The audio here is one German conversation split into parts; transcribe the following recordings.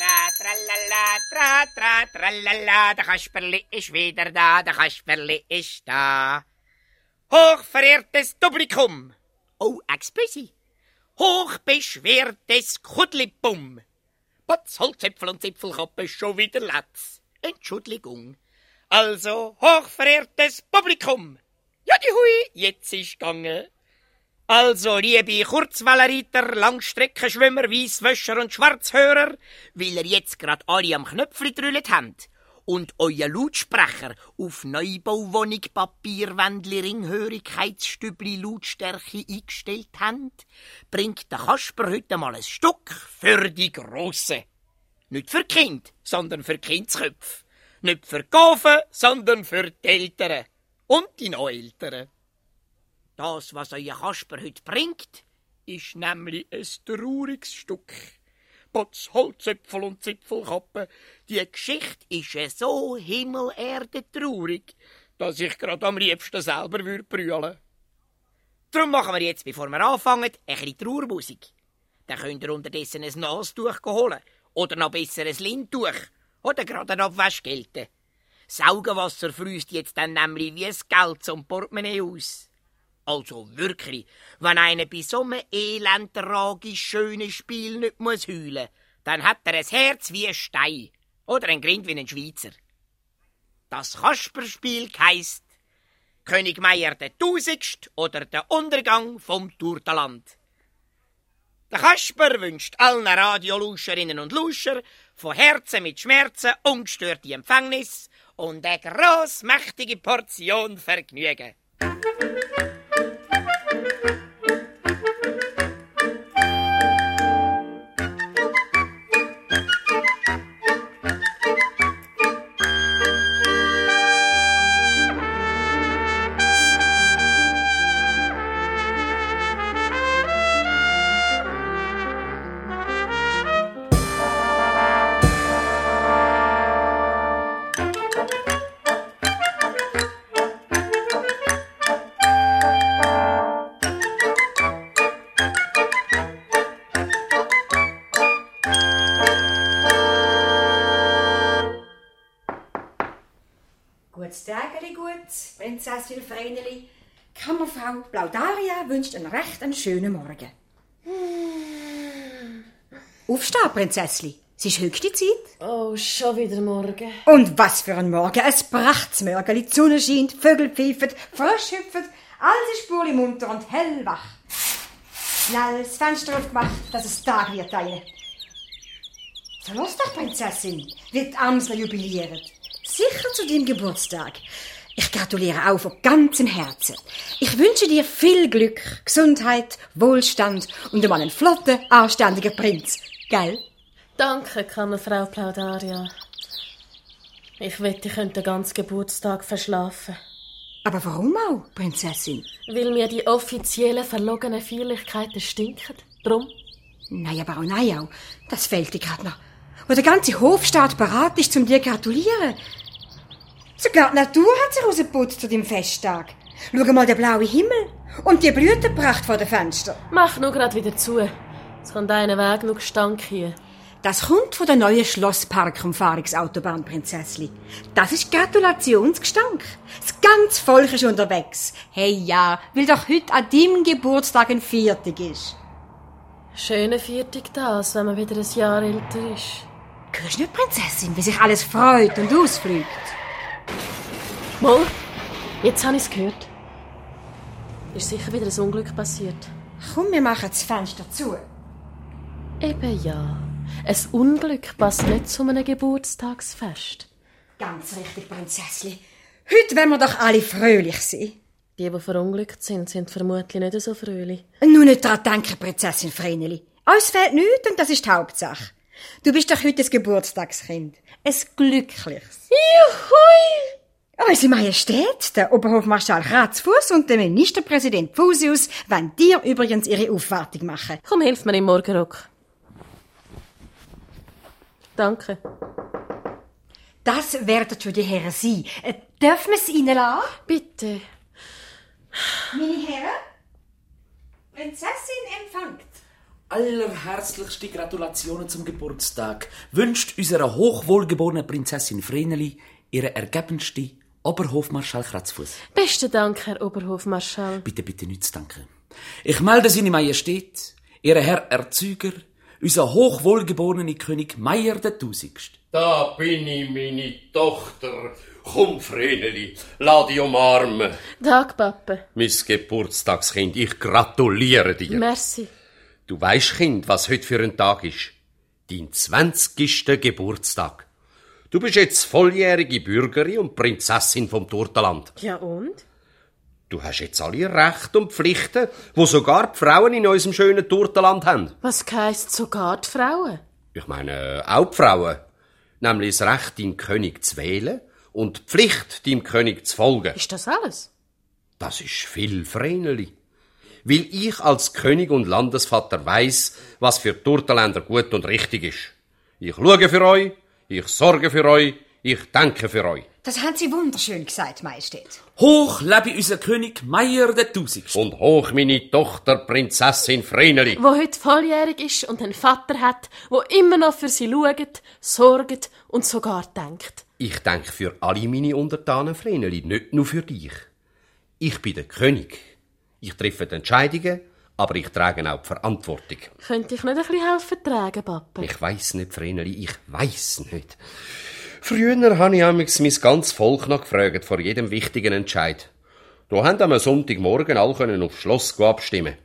tra, tralala, tra, tra, tralala, der Kasperli ist wieder da, der Kasperli ist da. Hochverehrtes Publikum! Oh, excuse. Hochbeschwertes Kudlipum! Potz, Holzäpfel und Zipfelkappe schon wieder Latz. Entschuldigung. Also, hochverehrtes Publikum! Ja, die Hui, jetzt ist gegangen. Also, liebe Kurzwellenreiter, Langstreckenschwimmer, Weisswäscher und Schwarzhörer, weil ihr jetzt gerade alle am Knöpfli drüllet habt und euer Lautsprecher auf Neubauwohnung Papierwändli Ringhörigkeitsstübli Lautstärke eingestellt habt, bringt der Kasper heute mal ein Stück für die Grosse. Nicht für Kind, sondern für Kindsköpfe. Nicht für Gaven, sondern für die Eltern. Und die Neueltern. Das, was euer Kasper heute bringt, ist nämlich ein trauriges Stück. Potz, Holzäpfel und Zipfelkappe, die Geschichte ist ja so himmelerde traurig, dass ich grad am liebsten selber würd brüllen. Darum machen wir jetzt, bevor wir anfangen, ein bisschen Trauermusik. Dann könnt ihr unterdessen ein Nastuch holen. Oder noch besser ein Lindtuch. Oder gerade ein Abwaschgelte. Saugenwasser fließt jetzt dann nämlich wie das Geld zum Portemonnaie aus. Also wirklich, wenn einer bei so einem elend tragisch schönen Spiel nicht muss heulen, dann hat er ein Herz wie ein Stein oder ein Grind wie ein Schweizer. Das Kasperspiel heisst König Meier der Tausendst oder der Untergang vom Turteland. Der Kasper wünscht allen Radioluscherinnen und Luscher von Herzen mit Schmerzen ungestörte Empfängnis und eine grossmächtige Portion Vergnügen. Einen recht einen schönen Morgen. Aufstehen, Prinzessli. Es ist höchste Zeit. Oh, schon wieder morgen. Und was für ein Morgen. Es bracht's Morgen. Die Sonne scheint, Vögel pfeifen, Frösche hüpfen, alles ist spurlich munter und hellwach. Schnell das Fenster aufgemacht, dass es Tag wird eine. So los doch, Prinzessin, wird Amsler jubilieren. Sicher zu deinem Geburtstag. Ich gratuliere auch von ganzem Herzen. Ich wünsche dir viel Glück, Gesundheit, Wohlstand und einmal einen flotten, anständigen Prinz. Gell? Danke, Kammerfrau Plaudaria. Ich wette, ich könnte den ganzen Geburtstag verschlafen. Aber warum auch, Prinzessin? Weil mir die offiziellen verlogenen Feierlichkeiten stinken. Drum. Nein, aber auch nein auch. Das fehlt dir gerade noch. Wo der ganze Hofstaat bereit ist, zum dir gratulieren. Sogar die Natur hat sich rausgeputzt zu dem Festtag. Schau mal den blauen Himmel und die Blütenpracht vor den Fenstern. Mach nur grad wieder zu. Es kommt einen Weg noch Gestank hier. Das kommt von der neuen Schlossparkumfahrungsautobahn, Prinzessli. Das ist Gratulationsgestank. Das ganze Volk ist unterwegs. Hey ja, weil doch heute an deinem Geburtstag ein Viertag ist. Schöne Viertag das, wenn man wieder ein Jahr älter ist. Hörst du nicht, Prinzessin, wie sich alles freut und ausflügt? Mal, jetzt habe ich es gehört. Ist sicher wieder ein Unglück passiert. Komm, wir machen das Fenster zu. Eben ja. Ein Unglück passt nicht zu einem Geburtstagsfest. Ganz richtig, Prinzessli. Heute wollen wir doch alle fröhlich sein. Die, die verunglückt sind, sind vermutlich nicht so fröhlich. Nur nicht daran denken, Prinzessin Vreneli. Uns fehlt nichts und das ist die Hauptsache. Du bist doch heute ein Geburtstagskind. Ein glückliches. Juhui! Unsere Majestät, der Oberhofmarschall Ratsfuß und der Ministerpräsident Fusius wollen dir übrigens ihre Aufwartung machen. Komm, hilf mir im Morgenrock. Danke. Das werden für die Herren sein. Äh, dürfen wir es Ihnen lassen? Bitte. Meine Herren? Prinzessin empfängt. Allerherzlichste Gratulationen zum Geburtstag wünscht unserer hochwohlgeborenen Prinzessin Vreneli ihre ergebenste Oberhofmarschall Kratzfuß. Besten Dank, Herr Oberhofmarschall. Bitte, bitte nicht zu danken. Ich melde seine Majestät, Ihre Herr Erzeuger, unser hochwohlgeborene König Meier der Tausigst. Da bin ich, meine Tochter. Komm, Vreneli, lass dich umarmen. Tag, Pappe. Mein Geburtstagskind, ich gratuliere dir. Merci. Du weißt, Kind, was heute für ein Tag ist? Dein zwanzigster Geburtstag. Du bist jetzt volljährige Bürgerin und Prinzessin vom Turtenland. Ja und? Du hast jetzt alle Rechte und Pflichten, wo sogar die Frauen in unserem schönen Turtenland haben. Was heisst sogar die Frauen? Ich meine, auch die Frauen. Nämlich das Recht, deinen König zu wählen und die Pflicht, deinem König zu folgen. Ist das alles? Das ist viel Vreneli. Weil ich als König und Landesvater weiß, was für die Turtenländer gut und richtig ist. Ich schaue für euch, ich sorge für euch, ich denke für euch. Das haben Sie wunderschön gesagt, Majestät. Hoch lebe unser König Meier der Tausigst. Und hoch meine Tochter Prinzessin Vreneli. Wo heute volljährig ist und einen Vater hat, wo immer noch für sie schaut, sorgt und sogar denkt. Ich denke für alle meine Untertanen Vreneli, nicht nur für dich. Ich bin der König. Ich treffe die Entscheidungen, aber ich trage auch die Verantwortung. Könnte ich nicht ein bisschen helfen tragen, Papa? Ich weiß nicht, Vreneli, ich weiß nicht. Früher habe ich amigs mein ganz Volk noch gefragt vor jedem wichtigen Entscheid. Da haben am Sonntagmorgen alle können aufs Schloss abstimmen.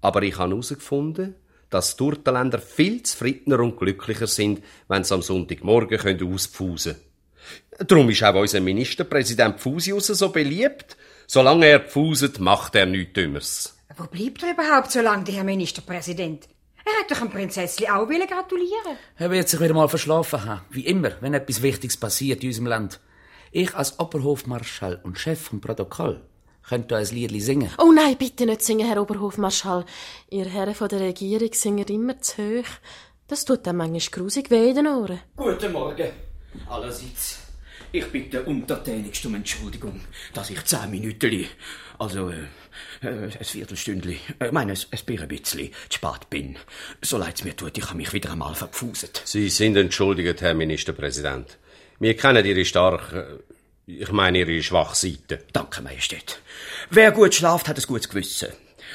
Aber ich habe herausgefunden, dass die Turtenländer viel zufriedener und glücklicher sind, wenn sie am Sonntagmorgen können auspfusen können. Darum ist auch unser Ministerpräsident Pfusius so beliebt. Solange er pfuset, macht er nichts Dümmeres. Wo bleibt er überhaupt so lange, der Herr Ministerpräsident? Er hat doch dem Prinzessli auch wollen gratulieren. Er wird sich wieder mal verschlafen haben. Wie immer, wenn etwas Wichtiges passiert in unserem Land. Ich als Oberhofmarschall und Chef vom Protokoll könnte ein Liedli singen. Oh nein, bitte nicht singen, Herr Oberhofmarschall. Ihr Herren von der Regierung singen immer zu hoch. Das tut dann manchmal grusig weh in den Ohren. Guten Morgen, allerseits. Ich bitte untertänigst um Entschuldigung, dass ich zehn Minuten, also äh, äh, ein Viertelstündli, äh, ich meine, ein ein bisschen zu spät bin. So leid's mir tut, ich habe mich wieder einmal verpfuset. Sie sind entschuldigt, Herr Ministerpräsident. Wir kennen Ihre starke, ich meine Ihre schwache Seite. Danke, Majestät. Wer gut schlaft, hat ein gutes Gewissen.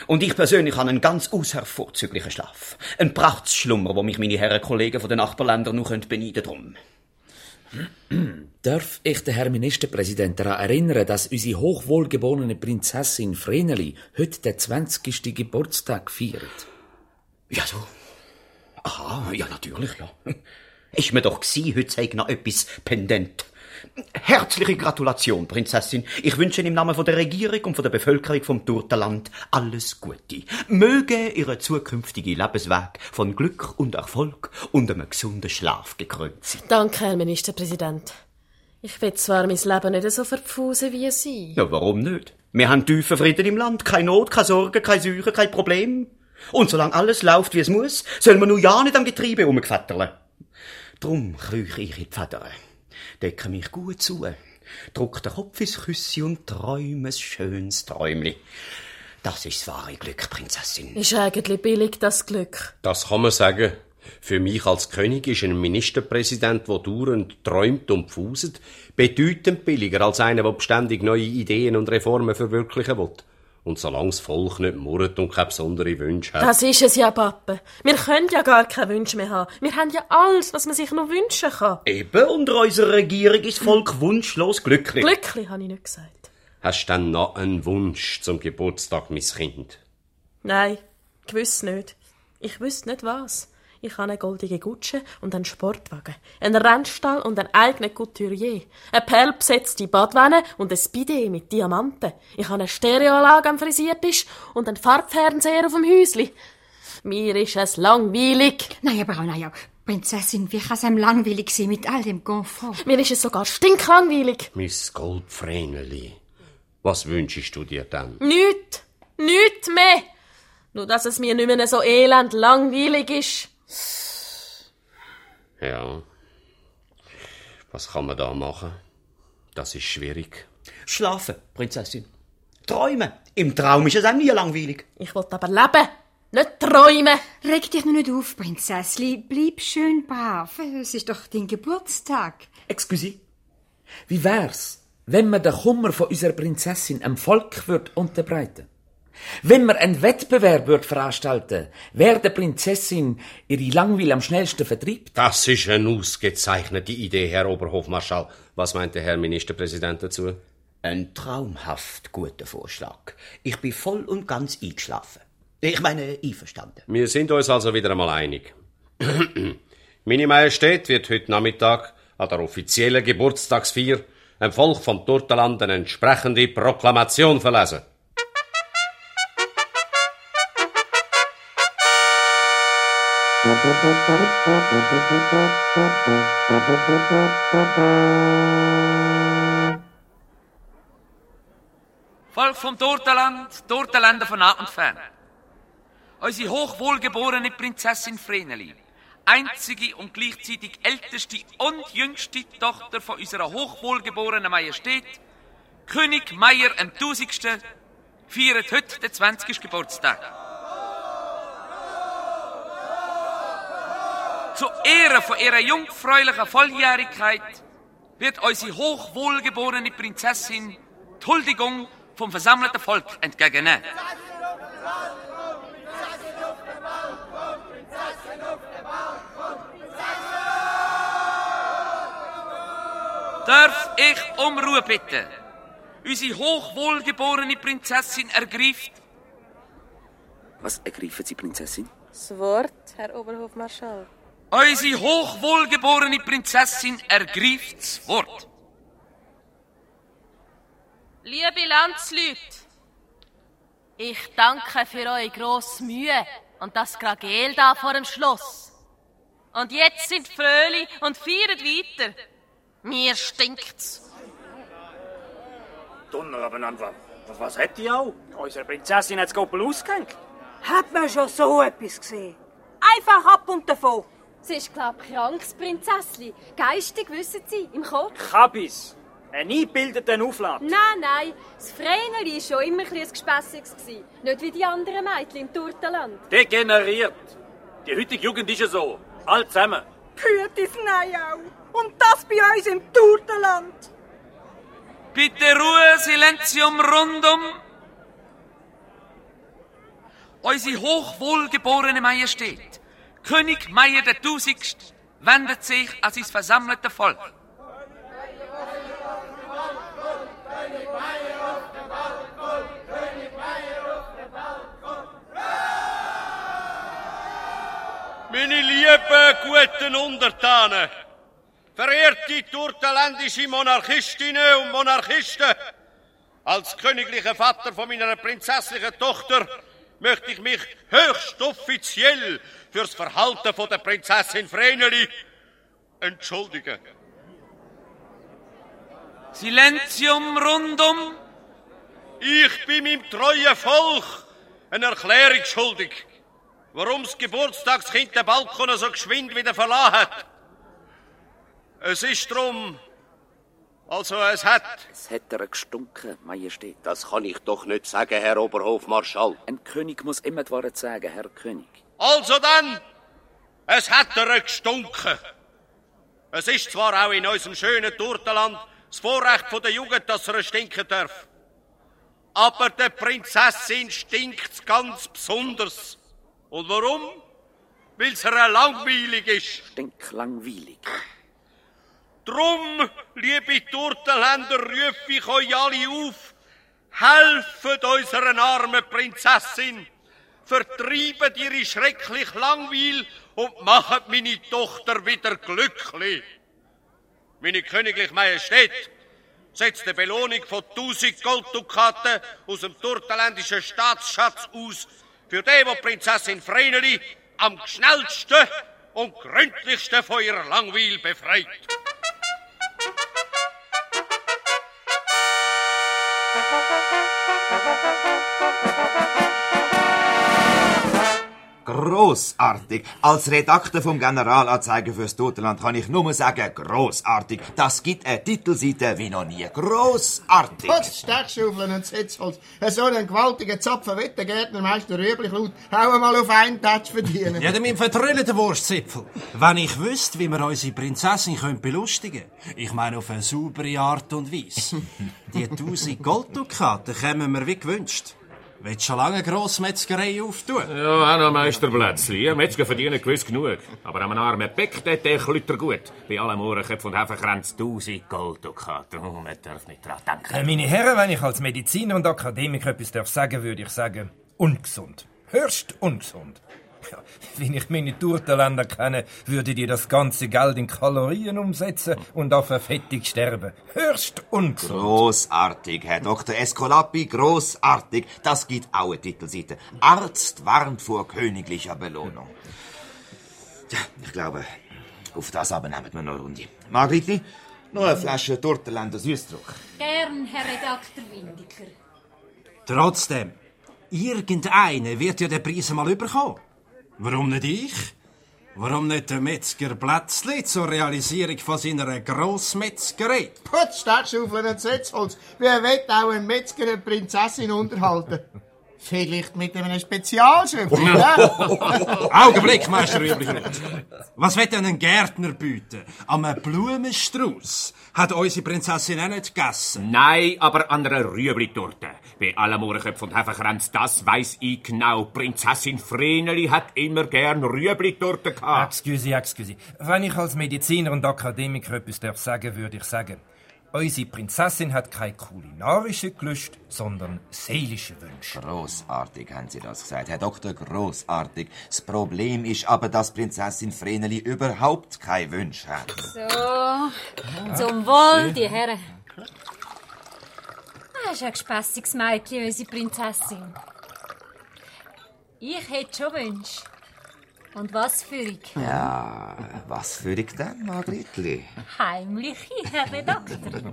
Und ich persönlich habe einen ganz aushervorzüglichen Schlaf. Ein Prachtschlummer, wo mich meine Herren Kollegen von den Nachbarländern noch beneiden drum. Darf ich den Herr Ministerpräsident daran erinnern, dass unsere hochwohlgeborene Prinzessin Vreneli heute den 20. Geburtstag feiert? Ja, so. Aha, ja, natürlich, ja. Ist mir doch gsi, heute sei noch etwas pendent. Herzliche Gratulation, Prinzessin. Ich wünsche im Namen von der Regierung und von der Bevölkerung vom Turtenland alles Gute. Möge Ihre zukünftige Lebensweg von Glück und Erfolg und einem gesunden Schlaf gekrönt sein. Danke, Herr Ministerpräsident. Ich will zwar mein Leben nicht so verpfusen wie Sie. Ja, warum nicht? Wir haben tiefen Frieden im Land, keine Not, keine Sorgen, keine Säure, kein Problem. Und solange alles läuft, wie es muss, soll man nur ja nicht am Getriebe herumgefetterle. Drum krüche ich in die Federn, decke mich gut zu, druck den Kopf ins Küssi und träume ein schönes Träumli. Das ist das wahre Glück, Prinzessin. Ist eigentlich billig, das Glück. Das kann man sagen. Für mich als König ist ein Ministerpräsident, der dauernd träumt und pfuset, bedeutend billiger als einer, der beständig neue Ideen und Reformen verwirklichen will. Und solange das Volk nicht murrt und keine besonderen Wünsche hat. Das ist es ja, Papa. Wir können ja gar keine Wünsche mehr haben. Wir haben ja alles, was man sich noch wünschen kann. Eben, unter unserer Regierung ist das Volk wunschlos glücklich. Glücklich, habe ich nicht gesagt. Hast du denn noch einen Wunsch zum Geburtstag, mein Kind? Nein, gewiss nicht. Ich wüsste nicht was. Ich habe eine goldige Gutsche und einen Sportwagen, einen Rennstall und einen eigenen Couturier, eine perlbesetzte Badwanne und ein Bidet mit Diamanten. Ich habe eine Stereoanlage am Frisiertisch und einen Farbfernseher auf dem Häusli. Mir ist es langweilig. Nein, aber auch, nein, auch. Prinzessin, wie kann es einem langweilig sein mit all dem Komfort? Mir ist es sogar stinklangweilig. Miss Goldvreneli, was wünschst du dir denn? Nüt, nüt mehr. Nur, dass es mir nicht mehr so elend langweilig ist. Ja. Was kann man da machen? Das ist schwierig. Schlafen, Prinzessin. Träumen. Im Traum ist es auch nie langweilig. Ich will aber leben. Nicht träumen! Reg dich nur nicht auf, Prinzessli. Bleib schön brav. Es ist doch dein Geburtstag. Excuse. Wie wär's, wenn wir den Kummer von unserer Prinzessin am Volk würd unterbreiten? Wenn wir einen Wettbewerb würd veranstalten, wer der Prinzessin ihre Langweil am schnellsten vertreibt? Das ist eine ausgezeichnete Idee, Herr Oberhofmarschall. Was meint der Herr Ministerpräsident dazu? Ein traumhaft guter Vorschlag. Ich bin voll und ganz eingeschlafen. Ich meine, einverstanden. Wir sind uns also wieder einmal einig. Meine Majestät wird heute Nachmittag an der offiziellen Geburtstagsfeier dem Volk vom Turtenland eine entsprechende Proklamation verlesen. Volk vom Tortenland, Tortenländer von nah und fern. Unsere hochwohlgeborene Prinzessin Vreneli, einzige und gleichzeitig älteste und jüngste Tochter von unserer hochwohlgeborenen Majestät, König Meier am Tausigsten, feiert heute den 20. Geburtstag. Zu Ehre von ihrer jungfräulichen Volljährigkeit wird unsere hochwohlgeborene Prinzessin die Huldigung vom versammelten Volk entgegennehmen. Darf ich um Ruhe bitten? Unsere hochwohlgeborene Prinzessin ergreift. Was ergreifen Sie, Prinzessin? Das Wort, Herr Oberhofmarschall. Unsere hochwohlgeborene Prinzessin ergreift das Wort. Liebe Landsleute, ich danke für eure grosse Mühe und das Gragel da vor dem Schloss. Und jetzt sind fröhlich und feiern weiter. Mir stinkt's. Donner abeinander. Was, was hat die auch? Unsere Prinzessin hat das Goppel ausgehängt. Hat man schon so etwas gesehen? Einfach ab und davon. Sie ist, glaub ich, krankes Prinzessli. Geistig, wissen Sie, im Kopf. Kabis. Ein eingebildeter Auflad. Nein, nein, das Vreneli war schon immer ein Gespässiges. Nicht wie die anderen Mädchen im Turtenland. Degeneriert. Die heutige Jugend ist ja so. All zusammen. Hütis Nein auch. Und das bei uns im Turtenland. Bitte Ruhe, Silenzium rundum. Unsere hochwohlgeborene Majestät, König Meier der Tausigst, wendet sich an sein versammelte Volk. Meine lieben, guten Untertanen, verehrte turtenländische Monarchistinnen und Monarchisten, als königlicher Vater von meiner prinzesslichen Tochter möchte ich mich höchst offiziell fürs Verhalten von der Prinzessin Vreneli entschuldigen. Silenzium rundum. Ich bin meinem treuen Volk eine Erklärung schuldig, warum das Geburtstagskind den Balkon so geschwind wieder verlassen hat. Es ist drum, also es hat. Es hat er gestunken, Majestät. Das kann ich doch nicht sagen, Herr Oberhofmarschall. Ein König muss immer die Wahrheit sagen, Herr König. Also dann, es hat er gestunken. Es ist zwar auch in unserem schönen Turtenland das Vorrecht von der Jugend, dass er stinken darf. Aber der Prinzessin stinkt's ganz besonders. Und warum? Weil es ihr langweilig ist. Stinklangweilig. Drum, liebe Turtenländer, rufe ich euch alle auf. Helfet unserer armen Prinzessin. Vertreibt ihre schrecklich Langweil und macht meine Tochter wieder glücklich. Meine königliche Majestät setzt eine Belohnung von 1000 Golddukaten aus dem turtenländischen Staatsschatz aus für den, wo Prinzessin Vreneli am schnellsten und gründlichsten von ihrer Langweil befreit. Großartig. Als Redakteur vom Generalanzeiger fürs Totenland kann ich nur sagen, großartig. Das gibt eine Titelseite wie noch nie. Großartig. Putz, Stechschaufeln und Sitzholz. So einen gewaltigen Zapfen wie der Gärtnermeister Rüeblichlaut. Hau mal auf einen Touch verdienen. Ja, damit vertrüllen Wurstzipfel. Wenn ich wüsste, wie wir unsere Prinzessin können belustigen Ich meine, auf eine saubere Art und Weise. Die tausend Golddukaten kämen mir wie gewünscht. Willst du schon lange eine Grossmetzgerei auftun? Ja, auch noch Meisterplätzli. Metzger verdienen gewiss genug. Aber an einem armen Beck, der klütter gut. Bei allen Mohrenköpfen und Hefenkränzen tausend Golddukaten. Oh, man darf nicht dran denken. Äh, meine Herren, wenn ich als Mediziner und Akademiker etwas darf sagen, würde ich sagen, ungesund. Höchst ungesund. Ja, wenn ich meine Turtenländer kenne, würde die das ganze Geld in Kalorien umsetzen und auf Verfettung sterben. Höchst ungesund. Großartig, Herr Dr. Escolapi, großartig. Das gibt auch eine Titelseite. Arzt warnt vor königlicher Belohnung. Tja, ich glaube, auf das aber nehmen wir noch eine Runde. Margritli, noch eine Flasche Turtenländer Süßdruck. Gern, Herr Redakteur Windiker. Trotzdem, irgendeiner wird ja den Preis mal überkommen. Warum nicht ich? Warum nicht der Metzger Plätzli zur Realisierung von seiner Grossmetzgerei? Putz, Stechschaufeln und Sitzholz. Wer will auch ein Metzger eine Prinzessin unterhalten? Vielleicht mit einem Spezialschöpfer, ja? Augenblick, Meister Rüblichroth. Was wird denn ein Gärtner bieten? Am Blumenstrauß hat unsere Prinzessin auch nicht gegessen. Nein, aber an einer Rüebli-Torte. Bei allen Mohrenköpfen und Hefenkränzen, das weiss ich genau. Prinzessin Vreneli hat immer gern Rüebli-Torte gehabt. Excuse, excuse. Wenn ich als Mediziner und Akademiker etwas darf sagen, würde ich sagen, unsere Prinzessin hat keine kulinarische Gelüste, sondern seelische Wünsche. Großartig haben Sie das gesagt, Herr Doktor, großartig. Das Problem ist aber, dass Prinzessin Vreneli überhaupt keine Wünsche hat. So, zum Wohl, die Herren. Das ist ein gespässiges Mädchen, unsere Prinzessin. Ich hätte schon Wünsche. Und was für ich? Ja, was für ich denn, Margritli? Heimliche, Herr Redakteur.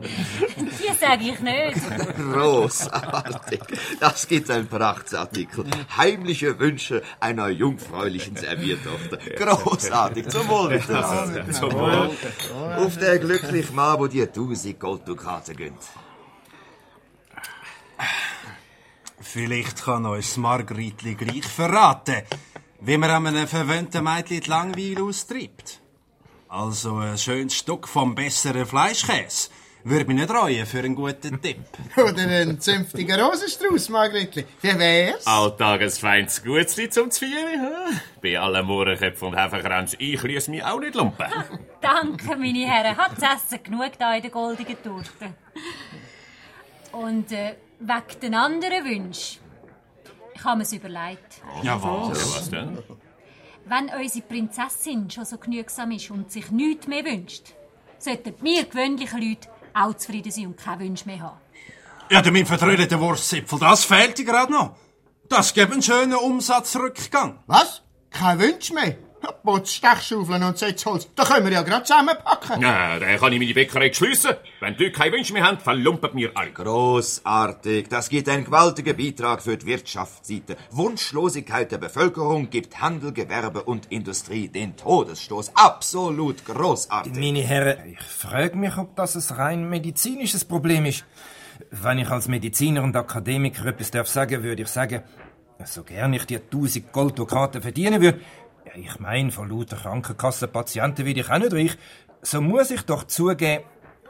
Die sage ich nicht. Großartig. Das gibt ein Prachtsartikel. Heimliche Wünsche einer jungfräulichen Serviertochter. Großartig. Zum Wohl miteinander. Zum Wohl. Auf der glücklichen Mann, wo dir tausend Golddukaten gönnt. Vielleicht kann uns Margritli gleich verraten, wie man an einem verwöhnten Mädchen die Langweile austreibt. Also ein schönes Stück vom besseren Fleischkäse würde mich nicht reuen für einen guten Tipp. Oder einen zünftigen Rosenstrauß, Margritli. Wie wär's? Alltagesfeins Gutzli zum Zvieren. Bei allen Mohrenköpfen und Hefenkränzen, ich liess mich auch nicht lumpen. Danke, meine Herren. Hat das Essen genug da in der goldigen Torte. Und äh, wegen den anderen Wünschen. Ich habe mir's überlegt. Ja, was? Ja, was denn? Wenn unsere Prinzessin schon so genügsam ist und sich nichts mehr wünscht, sollten wir gewöhnliche Leute auch zufrieden sein und keine Wünsche mehr haben. Ja, der mein vertrödelter Wurstzipfel, das fehlt dir gerade noch. Das gibt einen schönen Umsatzrückgang. Was? Kein Wunsch mehr? Putz, Stechschaufeln und Sitzholz. Da können wir ja gerade zusammenpacken. Na, dann kann ich meine Bäckerei schliessen. Wenn die Leute keine Wünsche mehr haben, verlumpen wir alle. Großartig. Das gibt einen gewaltigen Beitrag für die Wirtschaftsseite. Wunschlosigkeit der Bevölkerung gibt Handel, Gewerbe und Industrie den Todesstoß. Absolut großartig. Meine Herren, ich frage mich, ob das ein rein medizinisches Problem ist. Wenn ich als Mediziner und Akademiker etwas darf sagen, würde ich sagen, so gern ich die 1000 Golddukaten verdienen würde, ich meine, von lauter Krankenkassenpatienten werde ich auch nicht reich, so muss ich doch zugeben,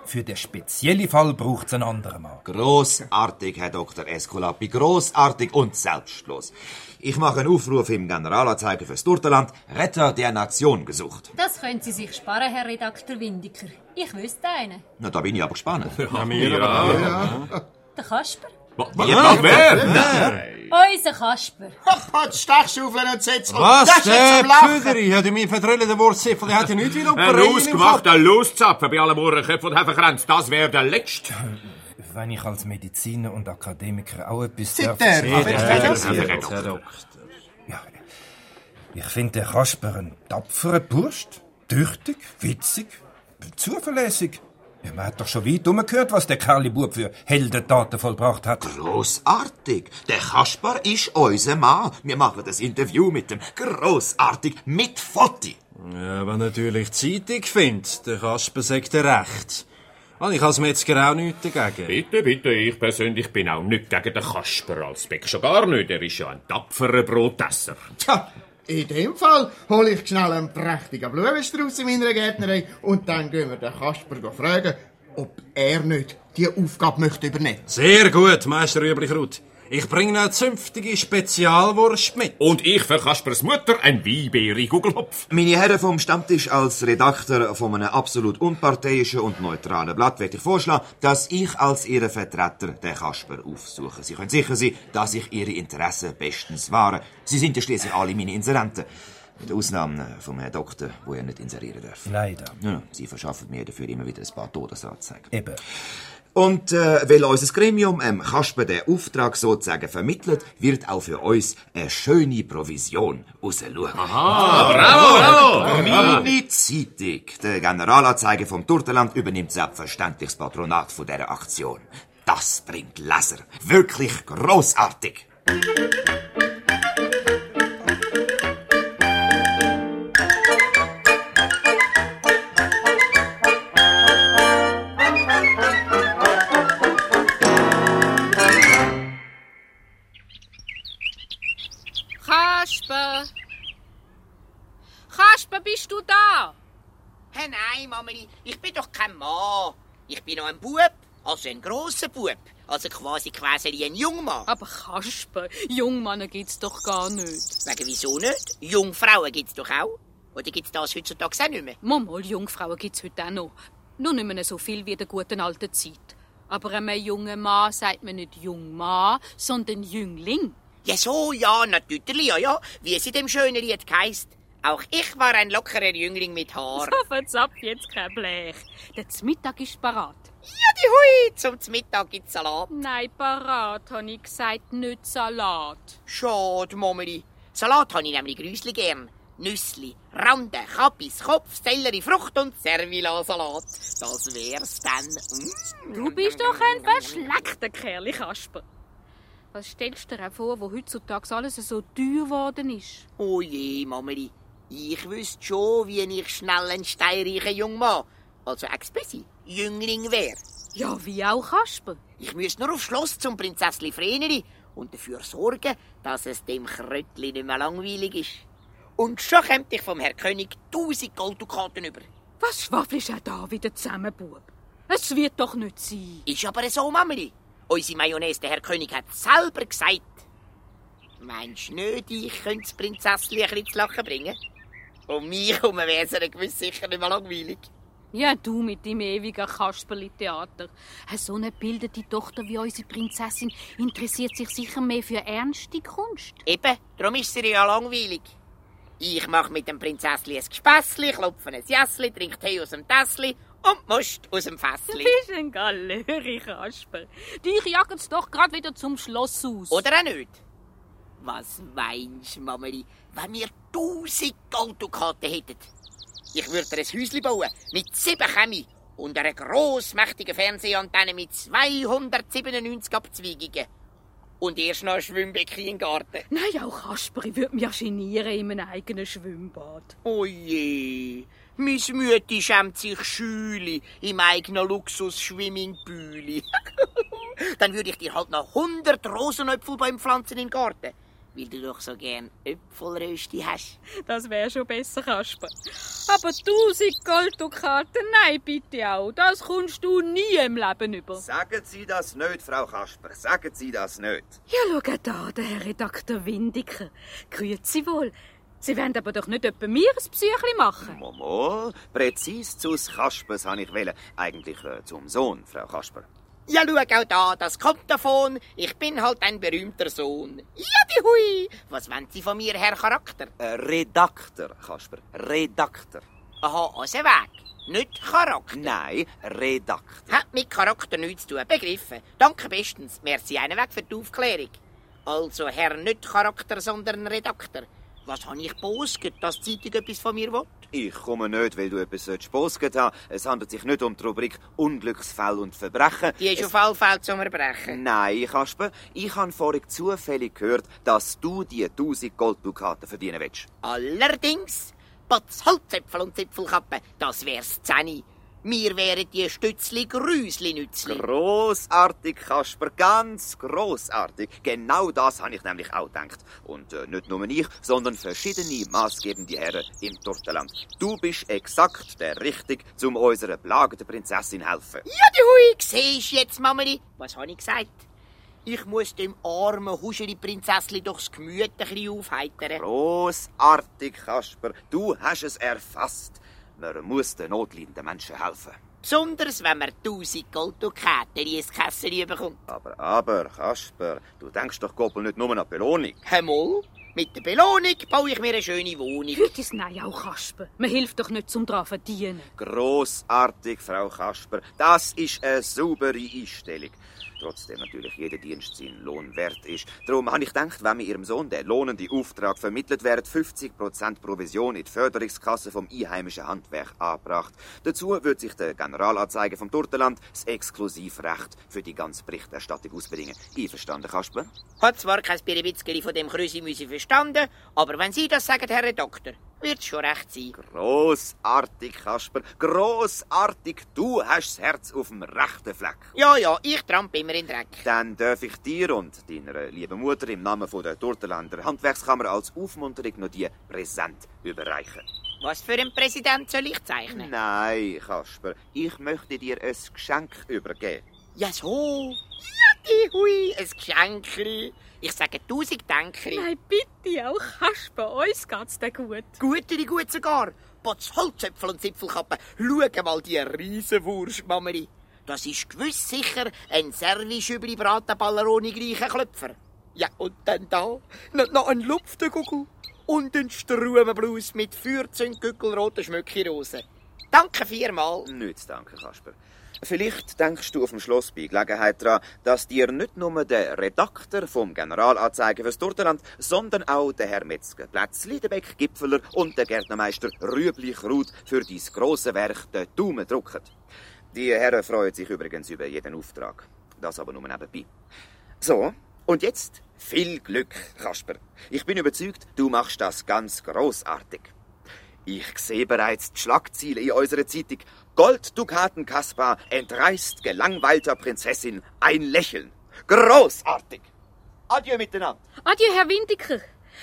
für den speziellen Fall braucht es einen anderen Mann. Großartig, Herr Dr. Esculapi, großartig und selbstlos. Ich mache einen Aufruf im Generalanzeiger fürs Turteland. Retter der Nation gesucht. Das können Sie sich sparen, Herr Redakteur Windiker. Ich wüsste einen. Na, da bin ich aber gespannt. Ja, wir auch. Der Kasper. Ja, wer? Unser Kasper. Putz, Stechschaufeln und Sitzholz. Was? Das ist jetzt Der Lachen. Pfüderi hat mein vertrödelter Wurstzipfel, der hat ja nichts wieder Ein operiert. ausgemachter Loszapfen bei allen Mohrenköpfen und Hefenkränzen, das wäre der letzte. Wenn ich als Mediziner und Akademiker auch etwas darf... Ja, aber ja, ich finde den Kasper ein tapferer Bursch, tüchtig, witzig, zuverlässig. Ja, man hat doch schon weit umgehört, was der Kerli-Bub für Heldentaten vollbracht hat. Großartig. Der Kaspar ist unser Mann. Wir machen das Interview mit dem großartig mit Foti. Ja, wenn natürlich Zeitung findet, der Kasper sagt er recht. Und ich als Metzger auch nichts dagegen. Bitte, bitte, ich persönlich bin auch nicht gegen den Kasper als Beck. Schon gar nicht, er ist ja ein tapferer Brotesser. Tja, in dem Fall hole ich schnell einen prächtigen Blumenstrauß in meiner Gärtnerei und dann gehen wir den Kasper fragen, ob er nicht die Aufgabe möchte übernehmen. Sehr gut, Meister Rüblichraut. Ich bringe eine zünftige Spezialwurst mit. Und ich für Kaspers Mutter ein Weinbeere Gugelhopf. Meine Herren vom Stammtisch als Redakteur von einem absolut unparteiischen und neutralen Blatt werde ich vorschlagen, dass ich als Ihren Vertreter den Kasper aufsuche. Sie können sicher sein, dass ich Ihre Interessen bestens wahre. Sie sind ja schließlich alle meine Inserenten. Mit Ausnahme vom Herrn Doktor, wo er nicht inserieren darf. Leider. Ja, Sie verschaffen mir dafür immer wieder ein paar Todesanzeigen. Eben. Und äh, weil unser Gremium ähm, Kasper den Auftrag sozusagen vermittelt, wird auch für uns eine schöne Provision rausschauen. Aha, bravo, bravo. Meine Zeitung, der Generalanzeiger vom Turteland, übernimmt selbstverständlich das Patronat von dieser Aktion. Das bringt Leser. Wirklich großartig. Mami, ich bin doch kein Mann. Ich bin noch ein Bub, also ein grosser Bub. Also quasi quasi ein Jungmann. Aber Kasper, Jungmannen gibt's doch gar nicht. Wegen wieso nicht? Jungfrauen gibt's doch auch. Oder gibt's das heutzutage auch nicht mehr? Mal, Jungfrauen gibt's heute auch noch. Nur nicht mehr so viel wie in der guten alten Zeit. Aber einem jungen Mann sagt man nicht Jungmann, sondern Jüngling. Ja, so, ja, natürlich, ja, ja. Wie es in dem schönen Lied heisst. Auch ich war ein lockerer Jüngling mit Haar. So verzapft jetzt kein Blech. Der Mittag ist parat. Ja, die Hui, zum Mittag gibt's Salat. Nein, parat, habe ich gesagt, nicht Salat. Schade, Momeli. Salat habe ich nämlich grüsli gern. Nüssli, Rande, Kappis, Kopf, Sellerie, Frucht und Servila-Salat. Das wär's dann. Mm. Du bist doch ein verschleckter Kerl, Kasper. Was stellst du dir vor, wo heutzutage alles so teuer geworden ist? Oh je, Mameli. Ich wüsste schon, wie ich schnell ein steinreicher Jungmann, also Expressi, Jüngling wär. Ja, wie auch Kasper. Ich müsste nur aufs Schloss zum Prinzessli Vreneli und dafür sorgen, dass es dem Kröttli nicht mehr langweilig ist. Und schon kommt ich vom Herr König tausend Golddukaten über. Was schwafelst du auch da wieder zusammen, Bub? Es wird doch nicht sein. Ist aber so, Mameli. Unsere Mayonnaise, der Herr König, hat selber gesagt. Meinst du nicht, ich könnte das Prinzessli ein bisschen zu lachen bringen? Um mich herum wäre es gewiss sicher nicht mehr langweilig. Ja, du mit deinem ewigen Kasperli-Theater. So eine bildete Tochter wie unsere Prinzessin interessiert sich sicher mehr für ernste Kunst. Eben, darum ist sie ja langweilig. Ich mache mit dem Prinzessli ein Gespässli, klopfe ein Jässli, trinke Tee aus dem Tässli und Most aus dem Du Fässli. bist ein Galleri, Kasper. Dich jagen's doch gerade wieder zum Schloss aus. Oder auch nicht? Was meinst du, Mameli, wenn wir tausend Golddukaten hätten? Ich würde dir ein Häuschen bauen mit sieben Chemie und einer grossmächtigen Fernsehantenne mit 297 Abzweigungen. Und erst noch ein Schwimmbecken im Garten. Nein, auch Kasper, ich würde mich ja genieren in einem eigenen Schwimmbad. Oh je, mein Mütti schämt sich schüli im eigenen Luxus-Schwimmingbühli. Dann würde ich dir halt noch 100 Rosenäpfelbäume pflanzen im Garten, weil du doch so gern Äpfelrösti hast. Das wäre schon besser, Kasper. Aber tausend Golddukaten, nein, bitte auch. Das kommst du nie im Leben über. Sagen Sie das nicht, Frau Kasper. Sagen Sie das nicht. Ja, schau da, der Herr Redakteur Windiker. Grüezi wohl. Sie wollen aber doch nicht etwa mir ein Psychli machen. Momo, präzis zus Kaspers habe ich wählen. Eigentlich äh, zum Sohn, Frau Kasper. Ja, schau auch da, das kommt davon. Ich bin halt ein berühmter Sohn. Ja, die Hui. Was wollen Sie von mir, Herr Charakter? Äh, Redakteur, Kasper. Redakteur. Aha, also Weg. Nicht Charakter. Nein, Redakteur. Hat mit Charakter nichts zu tun. Begriffen. Danke bestens. Merci einen Weg für die Aufklärung. Also Herr nicht Charakter, sondern Redakteur. Was habe ich bosget, dass die Zeitung etwas von mir will? Ich komme nicht, weil du etwas bosget haben Es handelt sich nicht um die Rubrik Unglücksfall und Verbrechen. Die ist es auf alle Fälle zum Erbrechen. Nein, Kasper, ich habe vorhin zufällig gehört, dass du die 1000 Golddukaten verdienen willst. Allerdings, Potz Holzäpfel und Zipfelkappe, das wär's Zeni. Mir wären die Stützli Grüsli nützli. Grossartig, Kasper, ganz grossartig. Genau das habe ich nämlich auch gedacht. Und äh, nicht nur ich, sondern verschiedene maßgebende Herren im Tortenland. Du bist exakt der Richtig, um unserer plagenden Prinzessin helfen. Ja, die Hui, siehst jetzt, Mameli? Was habe ich gesagt? Ich muss dem armen Huscheli-Prinzessli doch das Gemüt ein bisschen aufheitern. Grossartig, Kasper. Du hast es erfasst. Man muss den notleidenden Menschen helfen. Besonders, wenn man 1000 Golddukaten in ein Kessel bekommt. Aber, aber, Kasper, du denkst doch Goppel nicht nur an die Belohnung. Hemmol, mit der Belohnung baue ich mir eine schöne Wohnung. Für das Nein auch, Kasper. Man hilft doch nicht zum dran verdienen. Grossartig, Frau Kasper. Das ist eine saubere Einstellung. Trotzdem natürlich jeder Dienst seinen Lohn wert ist. Darum habe ich gedacht, wenn mir Ihrem Sohn der lohnende Auftrag vermittelt wird, 50% Provision in die Förderungskasse vom einheimischen Handwerk angebracht. Dazu wird sich der Generalanzeiger vom Turtenland das Exklusivrecht für die ganze Berichterstattung ausbringen. Einverstanden, Kasper? Hat zwar kein Biribitzgeri von dem Krüsimüsi verstanden, aber wenn Sie das sagen, Herr Doktor, wird schon recht sein. Grossartig, Kasper. Grossartig. Du hast das Herz auf dem rechten Fleck. Ja, ja, ich trampe immer in Dreck. Dann darf ich dir und deiner lieben Mutter im Namen von der Turtenländer Handwerkskammer als Aufmunterung noch die Präsent überreichen. Was für ein Präsident soll ich zeichnen? Nein, Kasper. Ich möchte dir ein Geschenk übergeben. Ja, so. Ja, die hui, ein Geschenkli. Ich sage tausend Dankli. Nein, bitte, auch Kasper, uns geht's dir gut. Gutere gut sogar. Potz Holzäpfel und Zipfelkappe. Schau mal die Riesenwurst, Mameri. Das ist gewiss sicher ein servischübli Bratenballeroni gleicher Klöpfer. Ja, und dann da noch, noch ein Lupftegugel und ein Strumenblus mit 14 Gügelroten Schmöckirosen. Danke viermal. Nichts danke, Kasper. Vielleicht denkst du auf dem Schloss bei Gelegenheit daran, dass dir nicht nur der Redakteur vom Generalanzeiger fürs Turtenland, sondern auch der Herr Metzger, Plätzli, der Beck Gipfeler und der Gärtnermeister Rübli Kraut für dein grosse Werk den Daumen drücken. Die Herren freuen sich übrigens über jeden Auftrag. Das aber nur nebenbei. So, und jetzt viel Glück, Kasper. Ich bin überzeugt, du machst das ganz großartig. Ich sehe bereits die Schlagziele in unserer Zeitung. Golddukaten Kaspar entreißt gelangweilter Prinzessin ein Lächeln. Großartig! Adieu miteinander. Adieu, Herr Windiker.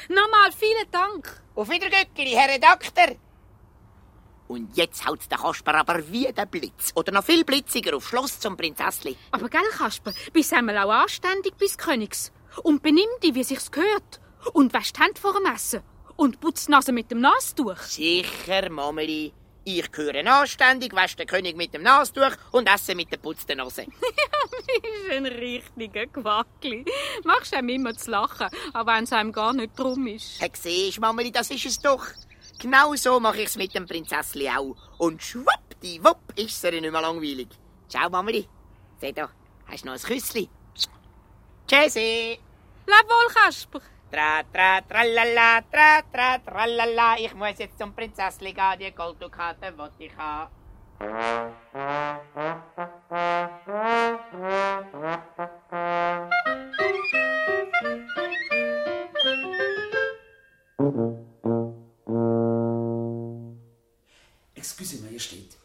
Nochmal vielen Dank. Auf Wiedergöckeli, Herr Redakteur. Und jetzt haut der Kasper aber wie der Blitz. Oder noch viel blitziger auf Schloss zum Prinzessli. Aber gell, Kasper, bist einmal auch anständig bis Königs. Und benimm dich, wie sich's gehört. Und wäsch die Hände vor dem Essen. Und putz die Nase mit dem Nastuch. Sicher, Mameli. Ich gehöre anständig, wäsch den König mit dem Nastuch und esse mit der putzten Nase. ja, bist ein richtiger Quackli. Machst einem immer zu lachen, auch wenn es einem gar nicht drum ist. Hey, siehst, Mameli, das ist es doch. Genau so mache ich's mit dem Prinzessli auch. Und schwuppdiwupp ist es nicht mehr langweilig. Ciao, Mameli. Seh da, hast du noch ein Küssli? Tschüssi. Leb wohl, Kasper. Tra, tra, tralala, tra, tra, tralala. Ich muss jetzt zum Prinzessli gehen, die Golddukate will ich haben. Excuse, Majestät.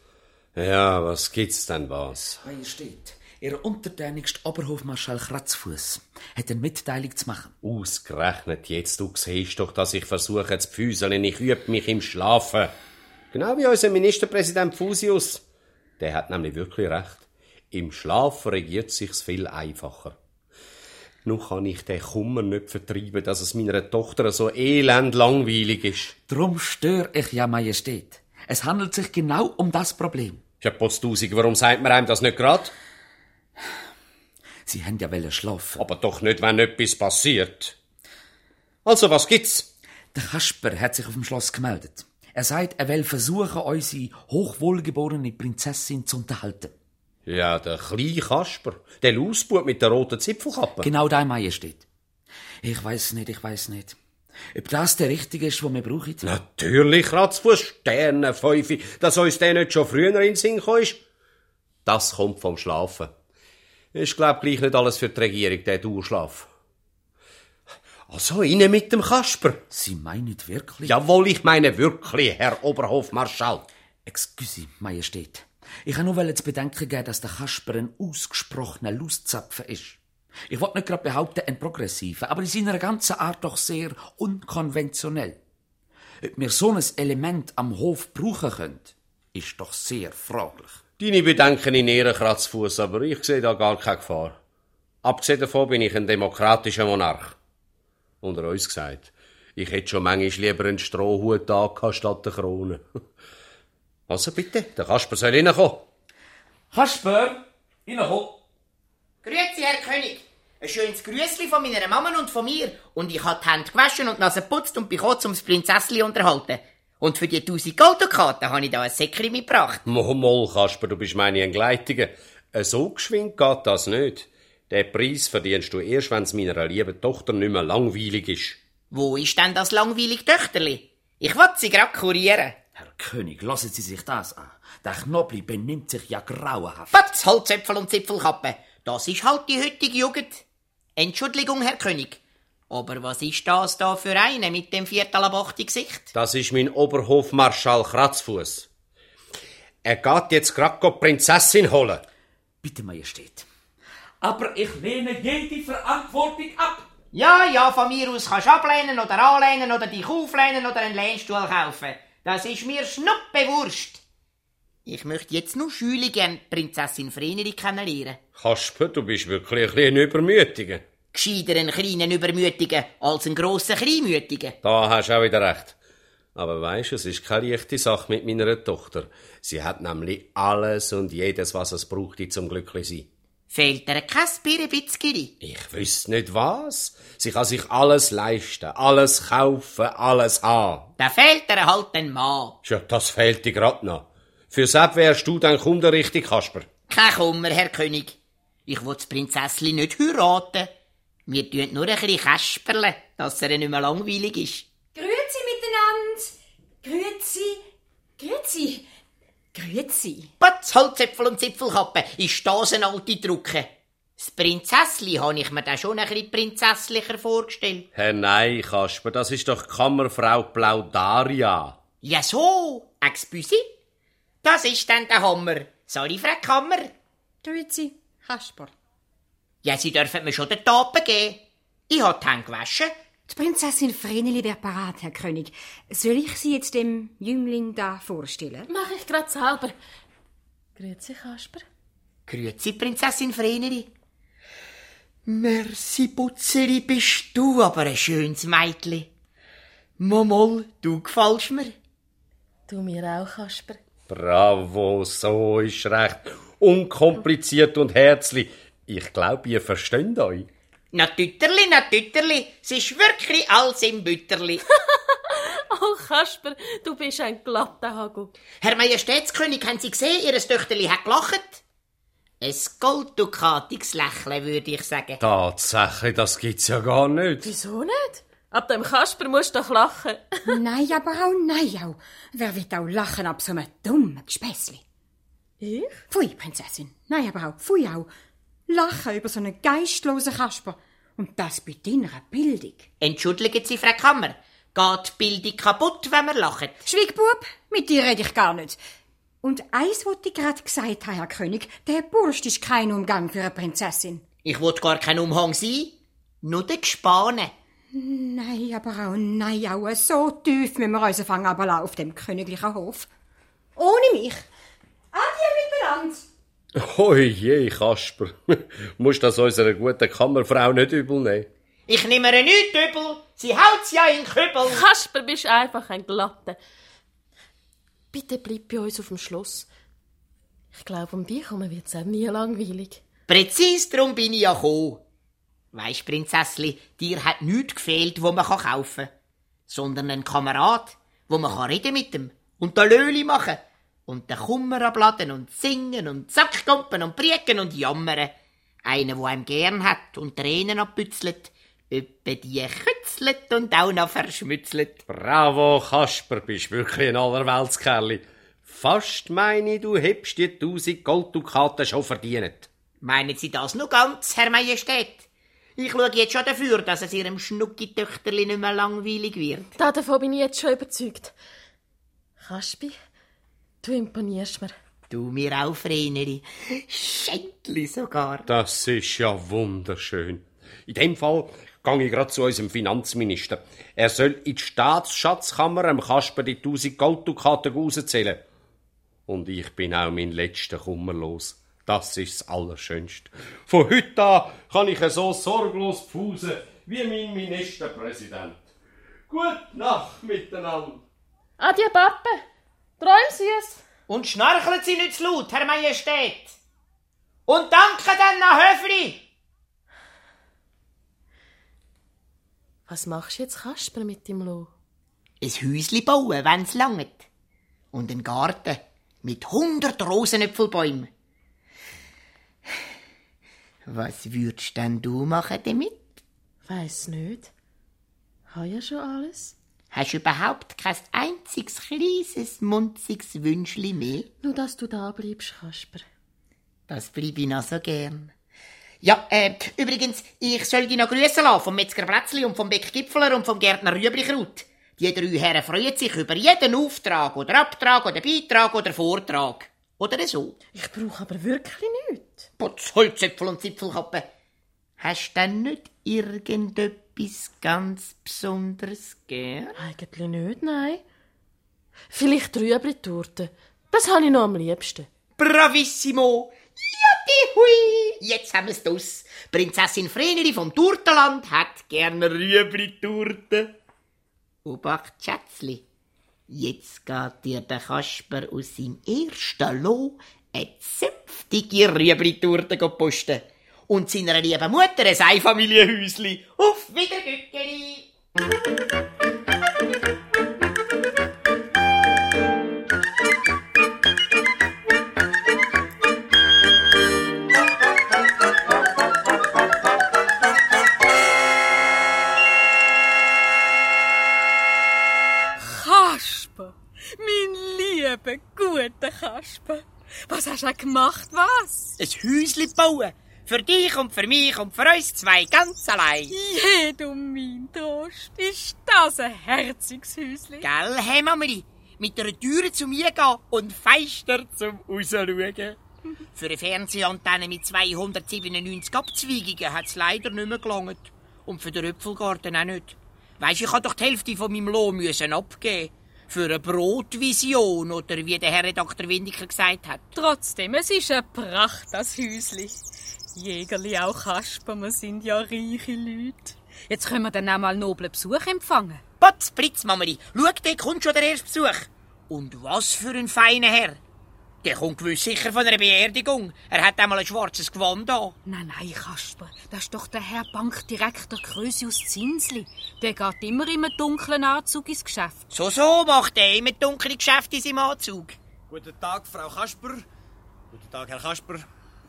Ja, was gibt's denn was? Majestät, Ihr untertänigst Oberhofmarschall Kratzfuß hat eine Mitteilung zu machen. Ausgerechnet jetzt, du siehst doch, dass ich versuche zu pfüseln. Ich übe mich im Schlafen. Genau wie unser Ministerpräsident Fusius. Der hat nämlich wirklich recht. Im Schlaf regiert sich's viel einfacher. Nun kann ich den Kummer nicht vertreiben, dass es meiner Tochter so elend langweilig ist. Drum störe ich ja, Majestät. Es handelt sich genau um das Problem. Ja, Potztausig, warum sagt man einem das nicht grad? Sie haben ja wollen schlafen. Aber doch nicht, wenn etwas passiert. Also, was gibt's? Der Kasper hat sich auf dem Schloss gemeldet. Er sagt, er will versuchen, unsere hochwohlgeborene Prinzessin zu unterhalten. Ja, der kleine Kasper. Der Lausbub mit der roten Zipfelkappe. Genau dein Majestät. Ich weiß nicht, ich weiß nicht. Ob das der richtige ist, den wir brauchen? Natürlich, Ratzfuß, Sterne, Fäufe, dass uns der nicht schon früher in den Sinn gekommen ist. Das kommt vom Schlafen. Ist, glaub gleich nicht alles für die Regierung, der Durchschlaf. Also, innen mit dem Kasper. Sie meinen wirklich? Jawohl, ich meine wirklich, Herr Oberhofmarschall. Excuse, Majestät. Ich wollte nur zu bedenken geben, dass der Kasper ein ausgesprochener Lustzapfer ist. Ich wollte nicht gerade behaupten, ein progressiver, aber in seiner ganzen Art doch sehr unkonventionell. Ob wir so ein Element am Hof brauchen können, ist doch sehr fraglich. Deine Bedenken in Ehren, Kratzfuß, aber ich sehe da gar keine Gefahr. Abgesehen davon bin ich ein demokratischer Monarch. Unter uns gesagt. Ich hätte schon manchmal lieber einen Strohhut da statt der Krone. Also bitte, der Kasper soll reinkommen. Kasper, reinkommen. Grüezi, Herr König. Ein schönes Grüßli von meiner Mama und von mir. Und ich habe die Hände gewaschen und die Nase geputzt und bin gekommen, um das Prinzessli unterhalten. Und für die 1000 Golddukaten habe ich da ein Säckchen mitgebracht. Moll, Kasper, du bist meine Entgleitige. So geschwind geht das nicht. Den Preis verdienst du erst, wenn's meiner lieben Tochter nicht mehr langweilig ist. Wo ist denn das langweilige Töchterli? Ich will sie grad kurieren. Herr König, lassen Sie sich das an. Der Knobli benimmt sich ja grauenhaft. Batz, Holzäpfel und Zipfelkappe. Das ist halt die heutige Jugend. Entschuldigung, Herr König. Aber was ist das da für eine mit dem viertelabachti Gesicht? Das ist mein Oberhofmarschall Kratzfuß. Er geht jetzt grad die Prinzessin holen. Bitte, Majestät. Aber ich lehne jede Verantwortung ab. Ja, ja, von mir aus kannst du ablehnen oder anlehnen oder dich auflehnen oder einen Lehnstuhl kaufen. Das ist mir schnuppewurst. Ich möchte jetzt nur schüli gern Prinzessin Vreneli kennenlernen. Kasper, du bist wirklich ein bisschen übermütiger. Gescheiter einen kleinen Übermütigen als einen grossen Kleinmütigen. Da hast du auch wieder recht. Aber weisst, es ist keine leichte Sache mit meiner Tochter. Sie hat nämlich alles und jedes, was es braucht, zum glücklich sein. Fehlt ihr kein Birrebitzgiri? Ich wüsste nicht was. Sie kann sich alles leisten, alles kaufen, alles haben. Da fehlt ihr halt ein Mann. Ja, das fehlt dir grad noch. Für Sepp wärst du dann Kunde richtig, Kasper. Kein Kummer, Herr König. Ich will das Prinzessli nicht heiraten. Wir tun nur ein bisschen Kasperle, dass er nicht mehr langweilig ist. Grüezi miteinander. Grüezi. Grüezi. Grüezi. Batz, Holzäpfel und Zipfelkappe, ist das eine alte Drucke? Das Prinzessli habe ich mir da schon ein bisschen prinzesslicher vorgestellt. Herr nein, Kasper, das ist doch Kammerfrau Plaudaria. Ja so, excuse. Das ist dann der Hammer. Sorry, Frau Kammer. Grüezi, Kasper. Ja, Sie dürfen mir schon den Tapen geben. Ich habe die Hände gewaschen. Die Prinzessin Vreneli wäre parat, Herr König. Soll ich Sie jetzt dem Jüngling da vorstellen? Mach ich grad selber. Grüezi, Kasper. Grüezi, Prinzessin Vreneli. Merci, Putzeri, bist du aber ein schönes Mädchen. Momol, du gefällst mir. Du mir auch, Kasper. Bravo, so ist recht. Unkompliziert und herzlich. Ich glaube, ihr versteht euch. Na Tütterli, na Tütterli, es ist wirklich alles im Bütterli. Oh, Kasper, du bist ein glatter Hagel. Herr Majestätskönig, haben Sie gesehen, Ihr Töchterli hat gelacht? Ein golddukatiges Lächeln, würde ich sagen. Tatsächlich, das gibt's ja gar nicht. Wieso nicht? Ab dem Kasper musst du doch lachen. nein, aber auch nein auch. Wer wird auch lachen ab so einem dummen Gespässli? Ich? Pfui, Prinzessin. Nein, aber auch, pfui auch. Lachen über so einen geistlosen Kasper. Und das bei deiner Bildung. Entschuldigen Sie, Frau Kammer. Geht die Bildung kaputt, wenn wir lachen? Schwieg, Bub, mit dir rede ich gar nicht. Und eins, was ich gerade gesagt habe, Herr König, der Bursch ist kein Umgang für eine Prinzessin. Ich will gar kein Umhang sein. Nur der Gespane. Nein, aber auch, nein, auch, so tief müssen wir uns fangen aber auf dem königlichen Hof. Ohne mich. Adieu miteinander. Oi je, Kasper. Musst das unserer guten Kammerfrau nicht übel nehmen. Ich nehme ihr nicht übel. Sie haut's ja in den Kübel. Kasper, bist einfach ein Glatte. Bitte bleib bei uns auf dem Schloss. Ich glaube, um dich herum wird's auch nie langweilig. Präzis darum bin ich ja gekommen. Weisst, Prinzessli, dir hat nichts gefehlt, wo man kaufen kann. Sondern ein Kamerad, wo man kann reden mit dem und der Löli machen und den Kummer abladen und singen und Sackgumpen und prieken und jammern. Einer, wo einem gern hat und Tränen abbützelt, öppe die Kütze verkürzelt und auch noch verschmützelt. Bravo, Kasper, bist wirklich ein Allerweltskerli. Fast meine du hebst die tausend Golddukaten schon verdient. Meinen Sie das nur ganz, Herr Majestät? Ich schaue jetzt schon dafür, dass es Ihrem Schnucki-Töchterli nicht mehr langweilig wird. Da, davon bin ich jetzt schon überzeugt. Kaspi, du imponierst mir. Du mir auch, Vreneli. Schändli sogar. Das ist ja wunderschön. In dem Fall gehe ich gerade zu unserem Finanzminister. Er soll in die Staatsschatzkammer dem Kasper die tausend Golddukaten rauszählen. Und ich bin auch mein letzter Kummer los. Das ist das Allerschönste. Von heute an kann ich so sorglos pfusen wie mein Ministerpräsident. Gute Nacht miteinander. Adieu, Pappe. Träum süß. Und schnarchelt Sie nicht zu laut, Herr Majestät. Und danke dann an Höfli. Was machst du jetzt, Kasper, mit dem Lo? Ein Häusli bauen, wenn's langt. Und einen Garten mit hundert Rosenäpfelbäumen. Was würdest denn du machen damit? Weiss nicht. Habe ja schon alles. Hast du überhaupt kein einziges kleines, munziges Wünschli mehr? Nur, dass du da bleibst, Kasper. Das bleibe ich noch so gern. Ja, äh, übrigens, ich soll dich noch grüßen lassen vom Metzger Plätzli und vom Beck Gipfeler und vom Gärtner Rüblikraut. Die drei Herren freuen sich über jeden Auftrag oder Abtrag oder Beitrag oder Vortrag. Oder so. Ich brauche aber wirklich nichts. Putz, Holzäpfel und Zipfelkappe. Hast du denn nicht irgendetwas ganz Besonderes gern? Eigentlich nicht, nein. Vielleicht Rüebli-Torte. Das habe ich noch am liebsten. Bravissimo! Jutti! Jetzt haben wir's dus. Prinzessin Vreneli vom Turtenland hat gerne Rüebli-Torte. Obacht, Schätzli. Jetzt geht dir der Kasper aus seinem ersten Loh eine zünftige Rüebli-Torte posten. Und seiner lieben Mutter ein Einfamilienhäusli. Auf Wiedergückeli! Kasper, mein lieber, guter Kasper. Was hast du gemacht, was? Ein Häusli bauen. Für dich und für mich und für uns zwei ganz allein. Je, du mein Trost. Ist das ein herziges Häusli? Gell, hey Mameli? Mit einer Türe zum Eingehen und Feister zum Rausschauen. Für eine Fernsehantenne mit 297 Abzweigungen hat es leider nicht mehr gelangt. Und für den Öpfelgarten auch nicht. Weisst, ich hab doch die Hälfte von meinem Lohn müssen abgeben. Für eine Brotvision, oder wie der Herr Redakteur Windiker gesagt hat. Trotzdem, es ist eine Pracht, das Häusli. Jägerli, auch Kasper, wir sind ja reiche Leute. Jetzt können wir dann auch mal noblen Besuch empfangen. Potz, Blitz, Mameli, schau, der kommt schon der erste Besuch. Und was für ein feiner Herr. Der kommt gewiss sicher von einer Beerdigung. Er hat einmal ein schwarzes Gewand an. Nein, nein, Kasper, das ist doch der Herr Bankdirektor Krösius Zinsli. Der geht immer im dunklen Anzug ins Geschäft. So, so macht er immer dunkle Geschäfte in seinem Anzug. Guten Tag, Frau Kasper. Guten Tag, Herr Kasper.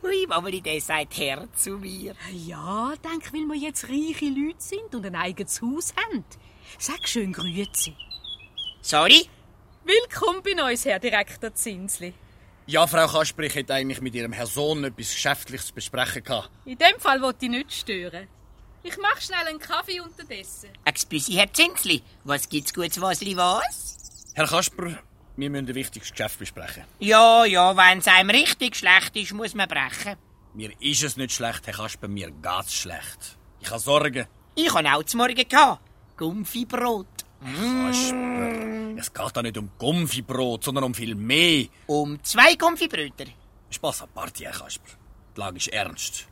Ui, Mameli, der sagt Herr zu mir. Ja, denk, weil wir jetzt reiche Leute sind und ein eigenes Haus haben. Sag schön Grüezi. Sorry? Willkommen bei uns, Herr Direktor Zinsli. Ja, Frau Kasper, ich hätte eigentlich mit Ihrem Herrn Sohn etwas Geschäftliches zu besprechen gehabt. In dem Fall wollte ich nicht stören. Ich mach schnell einen Kaffee unterdessen. Excuse, Herr Zinsli, was gibt's gutes Wasli was? Herr Kasper, wir müssen ein wichtiges Geschäft besprechen. Ja, ja, wenn's einem richtig schlecht ist, muss man brechen. Mir ist es nicht schlecht, Herr Kasper, mir geht's schlecht. Ich habe Sorgen. Ich habe auch zum Morgen gehabt. Gumpfibrot. Kasper, es geht da nicht um Gumpfibrot, sondern um viel mehr. Um zwei Gumpfibröter? Spaß an Party, Kasper. Die Lage ist ernst.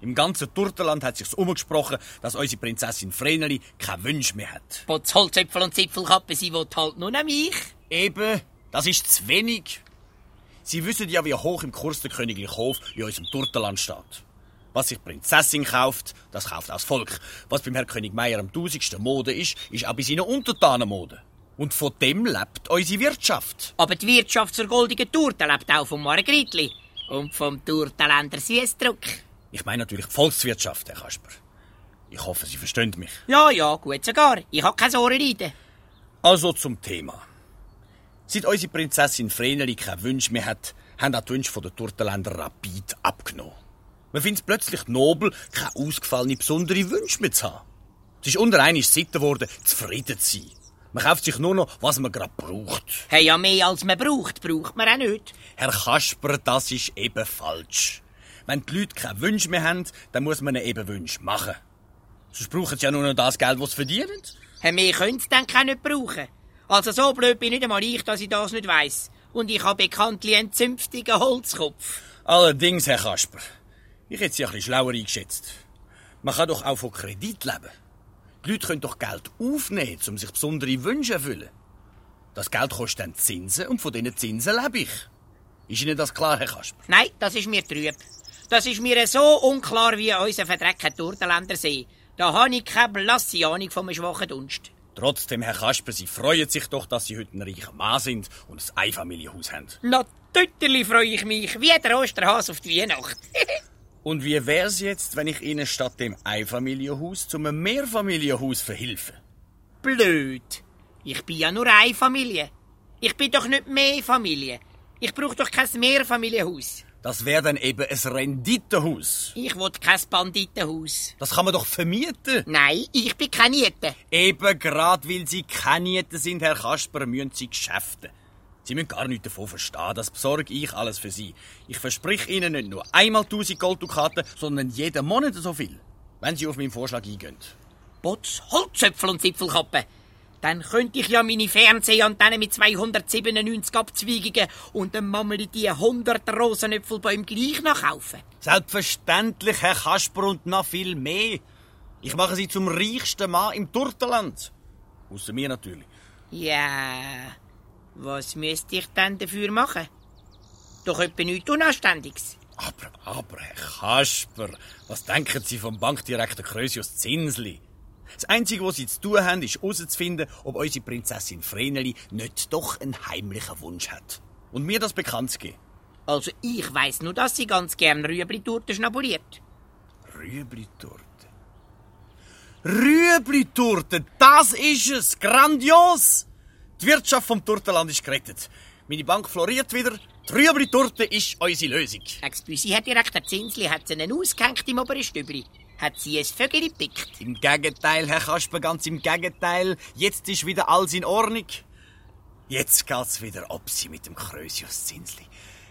Im ganzen Turtenland hat sich's umgesprochen, dass unsere Prinzessin Vreneli keine Wünsche mehr hat. Potz Holzäpfel und Zipfelkappe, sie will halt nur noch mich. Eben, das ist zu wenig. Sie wissen ja, wie hoch im Kurs der königliche Hof in unserem Turtenland steht. Was sich Prinzessin kauft, das kauft auch das Volk. Was beim Herrn König Meier am tausendsten Mode ist, ist auch bei seinen Untertanen Mode. Und von dem lebt unsere Wirtschaft. Aber die Wirtschaft zur goldigen Torte lebt auch vom Margritli und vom Turtenländer Süßdruck. Ich meine natürlich die Volkswirtschaft, Herr Kasper. Ich hoffe, Sie verstehen mich. Ja, ja, gut sogar. Ich hab keine Ohrenleiden. Also zum Thema. Seit unsere Prinzessin Vreneli keine Wünsche mehr hat, haben auch die Wünsche der Turtenländer rapid abgenommen. Man findet es plötzlich nobel, keine ausgefallene besondere Wünsche mehr zu haben. Es ist unter einmal Sitte geworden, zufrieden zu sein. Man kauft sich nur noch, was man gerade braucht. Hey, ja, mehr als man braucht, braucht man auch nicht. Herr Kasper, das ist eben falsch. Wenn die Leute keine Wünsche mehr haben, dann muss man ihnen eben Wünsche machen. Sonst brauchen sie ja nur noch das Geld, das sie verdienen. Hey, mehr können sie dann auch nicht brauchen. Also so blöd bin nicht einmal ich, dass ich das nicht weiss. Und ich habe bekanntlich einen zünftigen Holzkopf. Allerdings, Herr Kasper, ich hätte Sie ein bisschen schlauer eingeschätzt. Man kann doch auch von Kredit leben. Die Leute können doch Geld aufnehmen, um sich besondere Wünsche zu erfüllen. Das Geld kostet dann Zinsen und von diesen Zinsen lebe ich. Ist Ihnen das klar, Herr Kasper? Nein, das ist mir trüb. Das ist mir so unklar wie unser verdreckter Turtenländer See. Da habe ich keine blasse Ahnung vom schwachen Dunst. Trotzdem, Herr Kasper, Sie freuen sich doch, dass Sie heute ein reicher Mann sind und ein Einfamilienhaus haben. Natürlich freue ich mich, wie der Osterhase auf die Weihnacht. Und wie wär's jetzt, wenn ich Ihnen statt dem Einfamilienhaus zum Mehrfamilienhaus verhilfe? Blöd. Ich bin ja nur eine Familie. Ich bin doch nicht mehr Familie. Ich brauche doch kein Mehrfamilienhaus. Das wäre dann eben ein Renditenhaus. Ich will kein Banditenhaus. Das kann man doch vermieten. Nein, ich bin keine Niete. Eben gerade weil Sie keine Niete sind, Herr Kasper, müssen Sie geschäften. Sie müssen gar nichts davon verstehen. Das besorge ich alles für Sie. Ich verspreche Ihnen nicht nur einmal 1000 Golddukaten, sondern jeden Monat so viel. Wenn Sie auf meinen Vorschlag eingehen. Potz, Holzöpfel und Zipfelkappen. Dann könnte ich ja meine Fernsehantennen mit 297 Abzweigungen und dann Mammeli die 100 Rosenöpfelbäume gleich nachkaufen. Selbstverständlich, Herr Kasper, und noch viel mehr. Ich mache Sie zum reichsten Mann im Turtenland. Außer mir natürlich. Ja, was müsste ich denn dafür machen? Doch etwa nichts Unanständiges. Aber, aber, Herr Kasper, was denken Sie vom Bankdirektor Krösius Zinsli? Das Einzige, was Sie zu tun haben, ist herauszufinden, ob unsere Prinzessin Vreneli nicht doch einen heimlichen Wunsch hat. Und mir das bekannt zu geben. Also ich weiss nur, dass sie ganz gern Rüebli-Torte schnabuliert. Rüebli-Torte? Rüebli-Torte, das ist es! Grandios! Die Wirtschaft vom Turtenland ist gerettet. Meine Bank floriert wieder. Die Rüebli-Torte ist unsere Lösung. Excuse, Herr Direktor Zinsli, hat sie einen ausgehängt im oberen Stübli? Hat sie ein Vögel gepickt? Im Gegenteil, Herr Kasper, ganz im Gegenteil. Jetzt ist wieder alles in Ordnung. Jetzt geht's wieder ab sie mit dem Krösius Zinsli.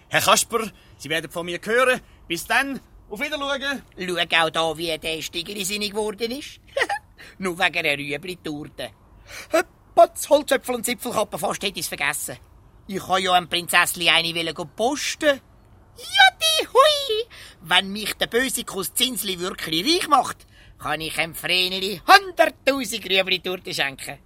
Herr Kasper, Sie werden von mir hören. Bis dann. Auf Wiedersehen. Schau auch da, wie der Stigeri sinnig geworden ist. Nur wegen der Rüebli-Torte. Potz, Holzöpfel und Zipfelkappen, fast hätte ich's vergessen. Ich habe ja einem Prinzessli eine wollen posten. Jutti, hui! Wenn mich der böse Kuss Zinsli wirklich reich macht, kann ich einem Vreneli 100.000 Rüebli-Torte schenken.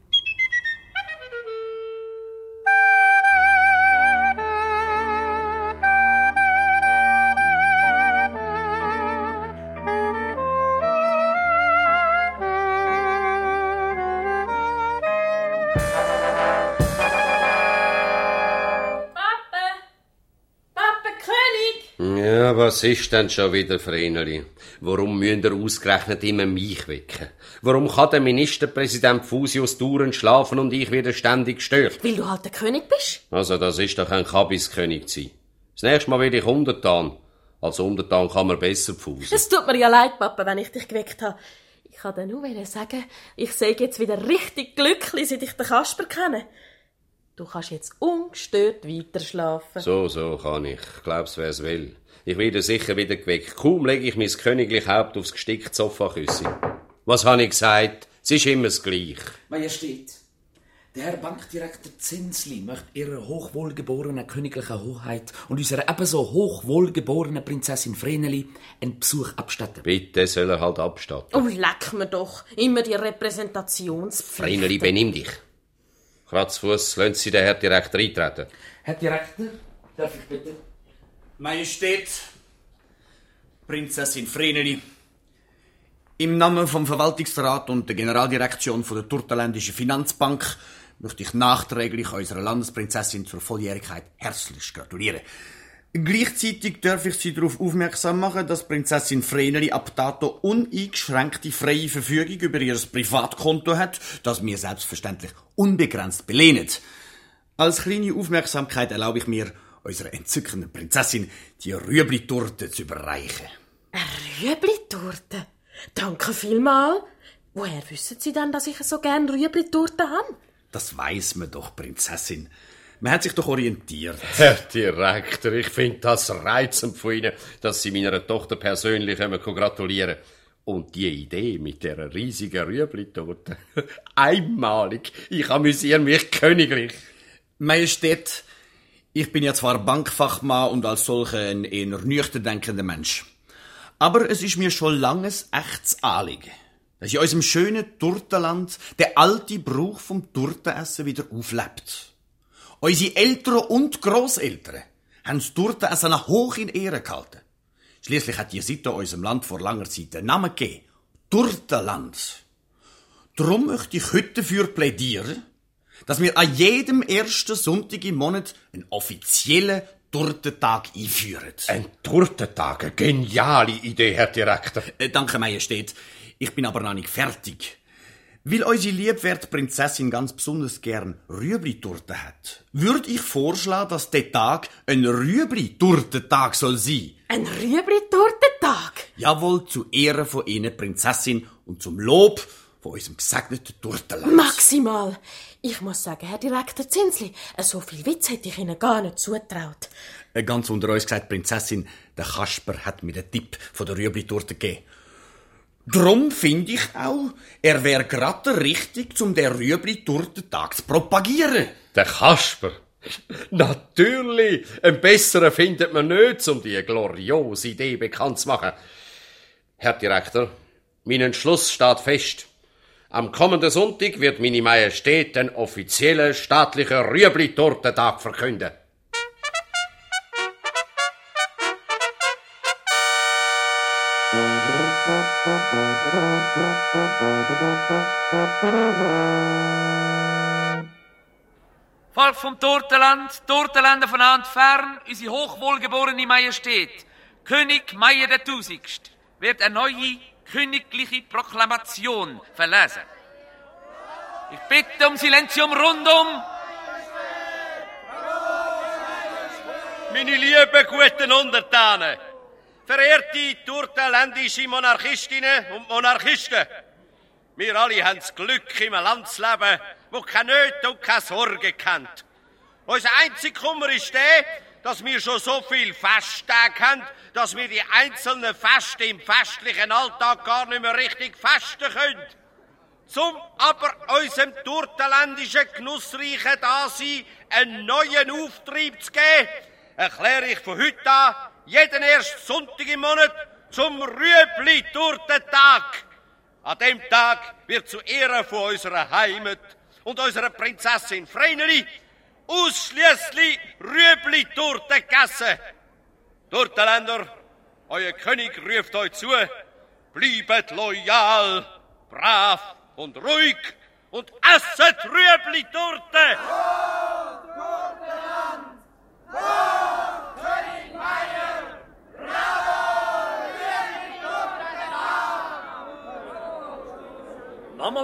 Was ist denn schon wieder, Vreneli? Warum müsst ihr ausgerechnet immer mich wecken? Warum kann der Ministerpräsident Fusius dauernd schlafen und ich werde ständig gestört? Weil du halt der König bist. Also, das ist doch ein Kabiskönig zu sein. Das nächste Mal werde ich Untertan. Als Untertan kann man besser pfusen. Es tut mir ja leid, Papa, wenn ich dich geweckt habe. Ich kann dir nur sagen, ich sehe jetzt wieder richtig glücklich, seit ich den Kasper kenne. Du kannst jetzt ungestört weiter schlafen. So, so kann ich. Ich glaub's, wer's will. Ich werde sicher wieder geweckt. Kaum lege ich mein königlich Haupt aufs gestickte Sofaküsse. Was habe ich gesagt? Es ist immer das Gleiche. Majestät, der Herr Bankdirektor Zinsli möchte Ihrer hochwohlgeborenen königlichen Hoheit und unserer ebenso hochwohlgeborenen Prinzessin Vreneli einen Besuch abstatten. Bitte soll er halt abstatten. Oh, leck mir doch. Immer die Repräsentationspflicht. Vreneli, benimm dich. Kratzfuß, lassen Sie den Herr Direktor eintreten. Herr Direktor, darf ich bitte? Majestät, Prinzessin Vreneli, im Namen vom Verwaltungsrat und der Generaldirektion von der Turtenländischen Finanzbank möchte ich nachträglich unserer Landesprinzessin zur Volljährigkeit herzlich gratulieren. Gleichzeitig darf ich Sie darauf aufmerksam machen, dass Prinzessin Vreneli ab dato uneingeschränkte freie Verfügung über ihr Privatkonto hat, das mir selbstverständlich unbegrenzt belehnet. Als kleine Aufmerksamkeit erlaube ich mir, unserer entzückenden Prinzessin die Rüebli-Torte zu überreichen. Rüebli-Torte? Danke vielmal. Woher wissen Sie denn, dass ich so gern Rüebli-Torte habe? Das weiß man doch, Prinzessin. Man hat sich doch orientiert. Herr Direktor, ich finde das reizend von Ihnen, dass Sie meiner Tochter persönlich gratulieren Und die Idee mit der riesigen Rüebli-Torte. Einmalig. Ich amüsiere mich königlich. Majestät, ich bin ja zwar Bankfachmann und als solcher ein eher nüchtern denkender Mensch. Aber es ist mir schon langes echtes Anliegen, dass in unserem schönen Turtenland der alte Brauch vom Turtenessen wieder auflebt. Unsere Eltern und Grosseltern haben das Turtenessen noch hoch in Ehre gehalten. Schließlich hat die Sitte unserem Land vor langer Zeit den Namen gegeben. Turtenland. Darum möchte ich heute dafür plädieren, dass wir an jedem ersten Sonntag im Monat einen offiziellen Turtentag einführen. Ein Turtentag? Eine geniale Idee, Herr Direktor. Äh, danke, Majestät. Ich bin aber noch nicht fertig. Weil unsere liebwerte Prinzessin ganz besonders gern Rüebli-Torte hat, würde ich vorschlagen, dass der Tag ein Rüebli-Tortentag soll sein. Ein Rüebli-Tortentag? Jawohl, zu Ehren von Ihnen, Prinzessin, und zum Lob von unserem gesegneten Turtenland. Maximal. Ich muss sagen, Herr Direktor Zinsli, so viel Witz hätte ich Ihnen gar nicht zutraut. Äh, Ganz unter uns gesagt, Prinzessin, der Kasper hat mir den Tipp von der Rüebli-Torte gegeben. Drum finde ich auch, er wäre gerade richtig, um den Rüebli-Tortentag zu propagieren. Der Kasper? Natürlich! Einen besseren findet man nicht, um die gloriose Idee bekannt zu machen. Herr Direktor, mein Entschluss steht fest. Am kommenden Sonntag wird meine Majestät den offiziellen staatlichen Rüebli-Tortentag verkünden. Volk vom Tortenland, Tortenländer von nah und fern, unsere hochwohlgeborene Majestät, König Meier der Tausigst, wird eine neue königliche Proklamation verlesen. Ich bitte um Silenzium rundum. Meine lieben guten Untertanen, verehrte turtenländische Monarchistinnen und Monarchisten, wir alle haben das Glück im Landsleben, wo keine Nöte und keine Sorge kennt. Unser einziger Kummer ist der, dass wir schon so viel Festtage haben, dass wir die einzelnen Feste im festlichen Alltag gar nicht mehr richtig festen können. Zum aber unserem turtenländischen genussreichen Dasein einen neuen Auftrieb zu geben, erkläre ich von heute an jeden ersten Sonntag im Monat zum Rüebli-Turtentag. An dem Tag wird zu Ehren von unserer Heimat und unserer Prinzessin Vreneli ausschließlich Rüebli-Torte gegessen. Turtenländer, euer König ruft euch zu, bleibet loyal, brav und ruhig und esset Rüebli-Torte! Nochmal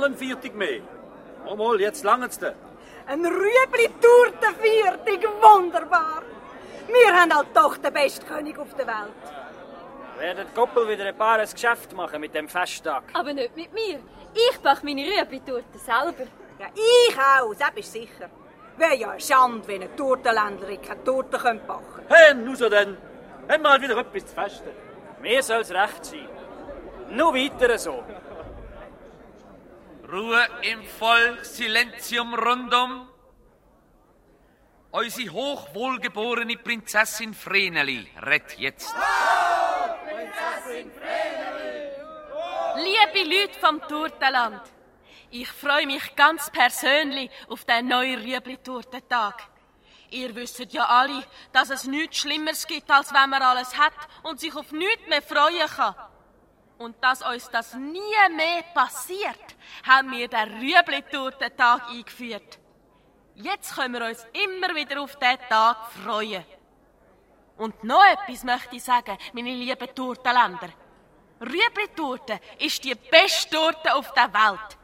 ein Viertig mehr. Nochmal, jetzt langt's dir. Ein Rüebli-Tortenviertig, wunderbar. Wir haben halt doch den besten König auf der Welt. Werden die Koppel wieder ein paar Geschäft machen mit dem Festtag? Aber nicht mit mir. Ich backe meine Rüebli-Torte selber. Ja, ich auch, das bist sicher. Wäre ja eine Schande, wenn ein Tortenländerin keine Torte backen könnte. Hey, nur so denn. Haben wir halt wieder etwas zu festen. Mir soll's recht sein. Nur weiter so. Ruhe im Volk, Silenzium rundum. Unsere hochwohlgeborene Prinzessin Vreneli redet jetzt. Liebe Leute vom Turtenland, ich freue mich ganz persönlich auf den neuen Rüebli-Tortentag. Ihr wisst ja alle, dass es nichts Schlimmeres gibt, als wenn man alles hat und sich auf nichts mehr freuen kann. Und dass uns das nie mehr passiert, haben wir den Rüebli-Tortentag eingeführt. Jetzt können wir uns immer wieder auf diesen Tag freuen. Und noch etwas möchte ich sagen, meine lieben Tortenländer. Rüebli-Torte ist die beste Torte auf der Welt.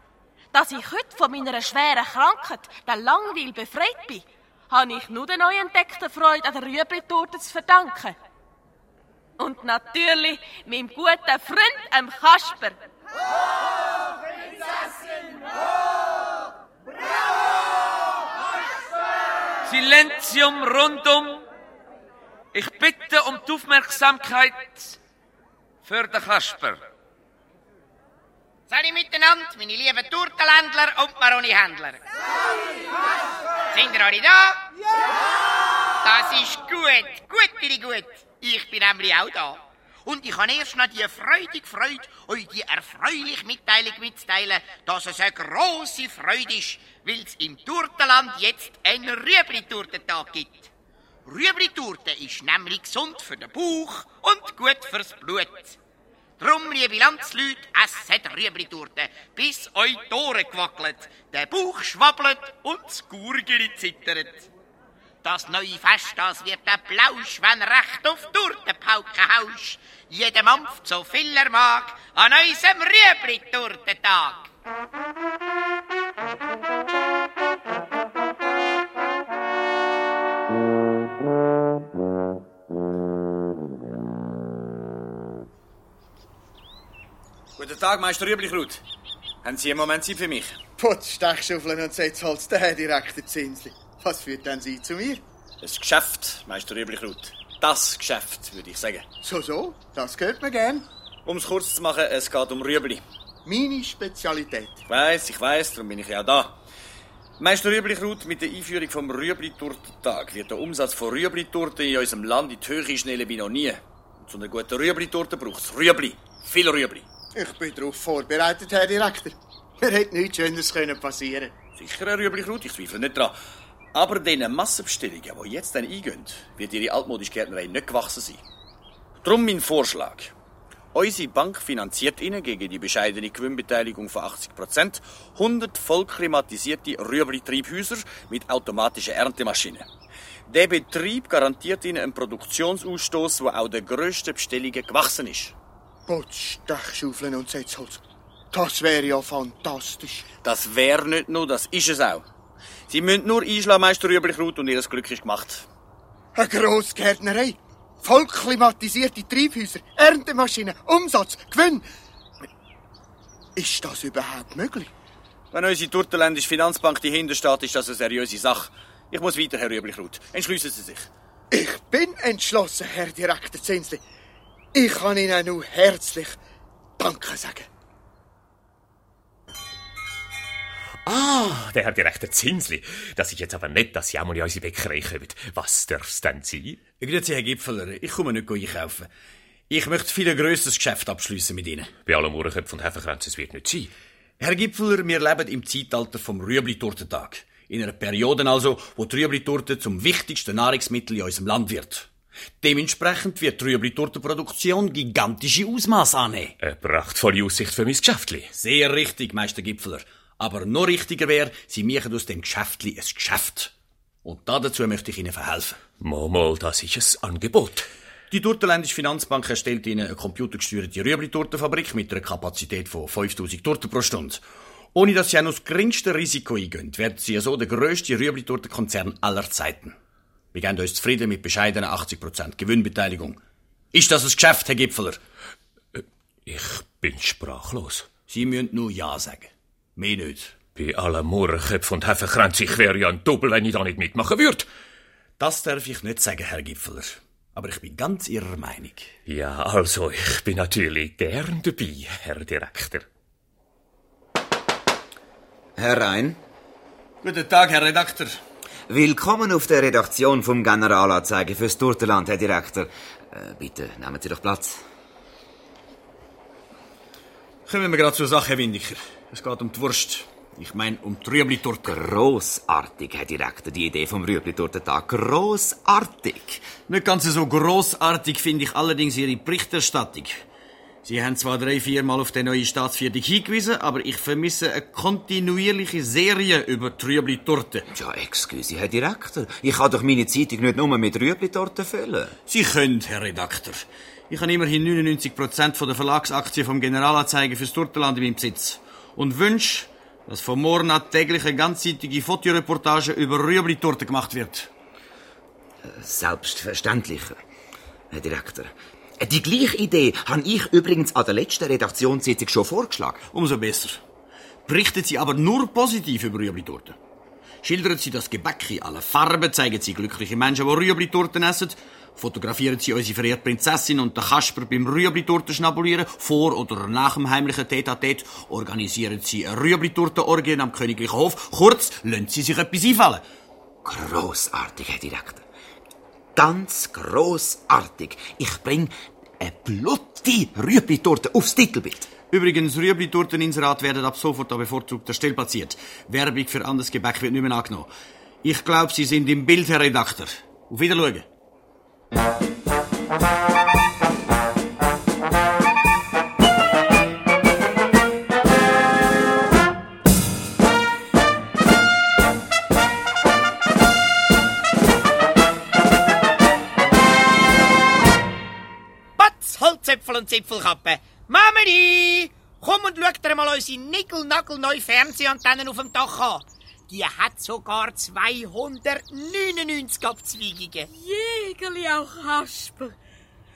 Dass ich heute von meiner schweren Krankheit, der Langweil, befreit bin, habe ich nur der neu entdeckten Freude an der Rüebli-Torte zu verdanken. Und natürlich meinem guten Freund, dem Kasper. Silenzium rundum. Ich bitte um die Aufmerksamkeit für den Kasper. Sali miteinander, meine lieben Turtenländler und Maroni-Händler. Sind ihr alle da? Ja! Das ist gut, gut, gut. Ich bin nämlich auch da. Und ich habe erst noch die freudige Freude, euch die erfreuliche Mitteilung mitzuteilen, dass es eine grosse Freude ist, weil es im Turtenland jetzt einen Rüebli-Turtentag gibt. Rüebli-Turte ist nämlich gesund für den Bauch und gut fürs Blut. Drum, liebe Landsleute, esset Rüebli-Turte, bis euch die Ohren gewackelt, der Bauch schwabbelt und das Gurgeli zittert. Das neue Fest, das wird ein Plausch, wenn recht auf Turtenpauke haust. Jeder mampft so viel er mag an unserem Rüebli-Turtentag. Guten Tag, Meister Rüblichraut. Haben Sie einen Moment Zeit für mich? Putz, Stechschaufeln und Setzholz, der Herr Direktor Zinsli. Was führt denn Sie zu mir? Das Geschäft, Meister Rüblichraut. Das Geschäft, würde ich sagen. So, so, das gehört mir gern. Um es kurz zu machen, es geht um Rüebli. Meine Spezialität. Ich weiss, ich weiss, darum bin ich ja da. Meister Rüblichraut, mit der Einführung vom Rüebli-Tortentag wird der Umsatz von Rüebli-Torten in unserem Land in die Höhe schnellen wie noch nie. Und zu einer guten Rüebli-Torte braucht es Rüebli. Viel Rüebli. Ich bin darauf vorbereitet, Herr Direktor. Mir hätte nichts Schöneres können passieren Sicher, Herr Rüblichraut, ich zweifle nicht dran. Aber diesen Massenbestellungen, die jetzt dann eingehen, wird Ihre altmodische Gärtnerei nicht gewachsen sein. Drum mein Vorschlag. Unsere Bank finanziert Ihnen gegen die bescheidene Gewinnbeteiligung von 80 Prozent 100 vollklimatisierte Rüebli-Triebhäuser mit automatischen Erntemaschinen. Der Betrieb garantiert Ihnen einen Produktionsausstoß, der auch den grössten Bestellungen gewachsen ist. Putz, Stechschaufeln und Setzholz. Das wäre ja fantastisch. Das wäre nicht nur, das ist es auch. Sie müssen nur einschlagen, Meister Rüblichraut, und Ihr Glück ist gemacht. Eine Grossgärtnerei. Vollklimatisierte Treibhäuser, Erntemaschinen, Umsatz, Gewinn. Ist das überhaupt möglich? Wenn unsere Turtenländische Finanzbank dahinter steht, ist das eine seriöse Sache. Ich muss weiter, Herr Rüblichraut. Entschliessen Sie sich. Ich bin entschlossen, Herr Direktor Zinsli. Ich kann Ihnen nur herzlich Danke sagen. Ah, der Herr Direktor Zinsli. Das ist jetzt aber nicht, dass Sie einmal in unsere Bäckerei kommen. Was darf's denn sein? Grüezi, Herr Gipfeler. Ich komme nicht einkaufen. Ich möchte viel ein grösseres Geschäft abschließen mit Ihnen. Bei allem Uhrenköpfen und Hefekränzen, es wird nicht sein. Herr Gipfeler, wir leben im Zeitalter vom Rüebli-Tortentag. In einer Periode also, wo die Rüebli-Torte zum wichtigsten Nahrungsmittel in unserem Land wird. Dementsprechend wird die Rüebli-Tortenproduktion gigantische Ausmaße annehmen. Eine prachtvolle Aussicht für mein Geschäftli. Sehr richtig, Meister Gipfeler. Aber noch richtiger wäre, Sie machen aus dem Geschäftli ein Geschäft. Und dazu möchte ich Ihnen verhelfen. Mal, das ist ein Angebot. Die Turtenländische Finanzbank erstellt Ihnen eine computergesteuerte Rüebli-Tortenfabrik mit einer Kapazität von 5000 Torten pro Stunde. Ohne dass Sie auch noch das geringste Risiko eingehen, werden Sie so der grösste Rüebli-Tortenkonzern aller Zeiten. Wir geben uns zufrieden mit bescheidenen 80% Gewinnbeteiligung. Ist das ein Geschäft, Herr Gipfeler? Ich bin sprachlos. Sie müssen nur Ja sagen. Mehr nicht. Bei allen Mohrenköpfen und Hefekränzen, ich wäre ja ein Doppel, wenn ich da nicht mitmachen würde. Das darf ich nicht sagen, Herr Gipfeler. Aber ich bin ganz Ihrer Meinung. Ja, also, ich bin natürlich gern dabei, Herr Direktor. Herr Rhein. Guten Tag, Herr Redakteur. Willkommen auf der Redaktion vom Generalanzeiger fürs Turtenland, Herr Direktor. Äh, bitte, nehmen Sie doch Platz. Kommen wir gerade zur Sache, Herr Windiker. Es geht um die Wurst. Ich meine um die Rüebli-Torte. Grossartig, Herr Direktor, die Idee vom Rüebli-Tortentag. Grossartig. Nicht ganz so grossartig finde ich allerdings Ihre Berichterstattung. Sie haben zwar drei, viermal auf den neuen Staatsviertel hingewiesen, aber ich vermisse eine kontinuierliche Serie über Trübli-Torten. Ja, excuse, Herr Direktor. Ich kann doch meine Zeitung nicht nur mit Rüebli-Torten füllen. Sie können, Herr Redakteur. Ich habe immerhin 99% von der Verlagsaktien vom Generalanzeiger fürs Turtenland in meinem Besitz. Und wünsche, dass von morgen an täglich eine ganzseitige Fotoreportage über Rüebli-Torten gemacht wird. Selbstverständlich, Herr Direktor. Die gleiche Idee habe ich übrigens an der letzten Redaktionssitzung schon vorgeschlagen. Umso besser. Berichten Sie aber nur positiv über Rüebli-Torten. Schildern Sie das Gebäck in allen Farben, zeigen Sie glückliche Menschen, die Rüebli-Torten essen, fotografieren Sie unsere verehrte Prinzessin und den Kasper beim Rüebli-Torten schnabulieren, vor oder nach dem heimlichen Tete-a-Tete, organisieren Sie eine Rüebli-Torten-Orgie am Königlichen Hof. Kurz, lassen Sie sich etwas einfallen. Grossartig, Herr Direktor. Ganz grossartig. Ich bring eine blutige Rüebli-Torte aufs Titelbild. Übrigens, Rüebli-Torteninserat werden ab sofort an bevorzugter Stelle platziert. Werbung für anderes Gebäck wird nicht mehr angenommen. Ich glaube, Sie sind im Bild, Herr Redakteur. Auf Wiedersehen. Holzäpfel und Zipfelkappe. Mamedi, komm und schau dir mal unsere nickelnagelneue Fernsehantennen auf dem Dach an. Die hat sogar 299 Abzweigungen. Jägerli auch Kasper.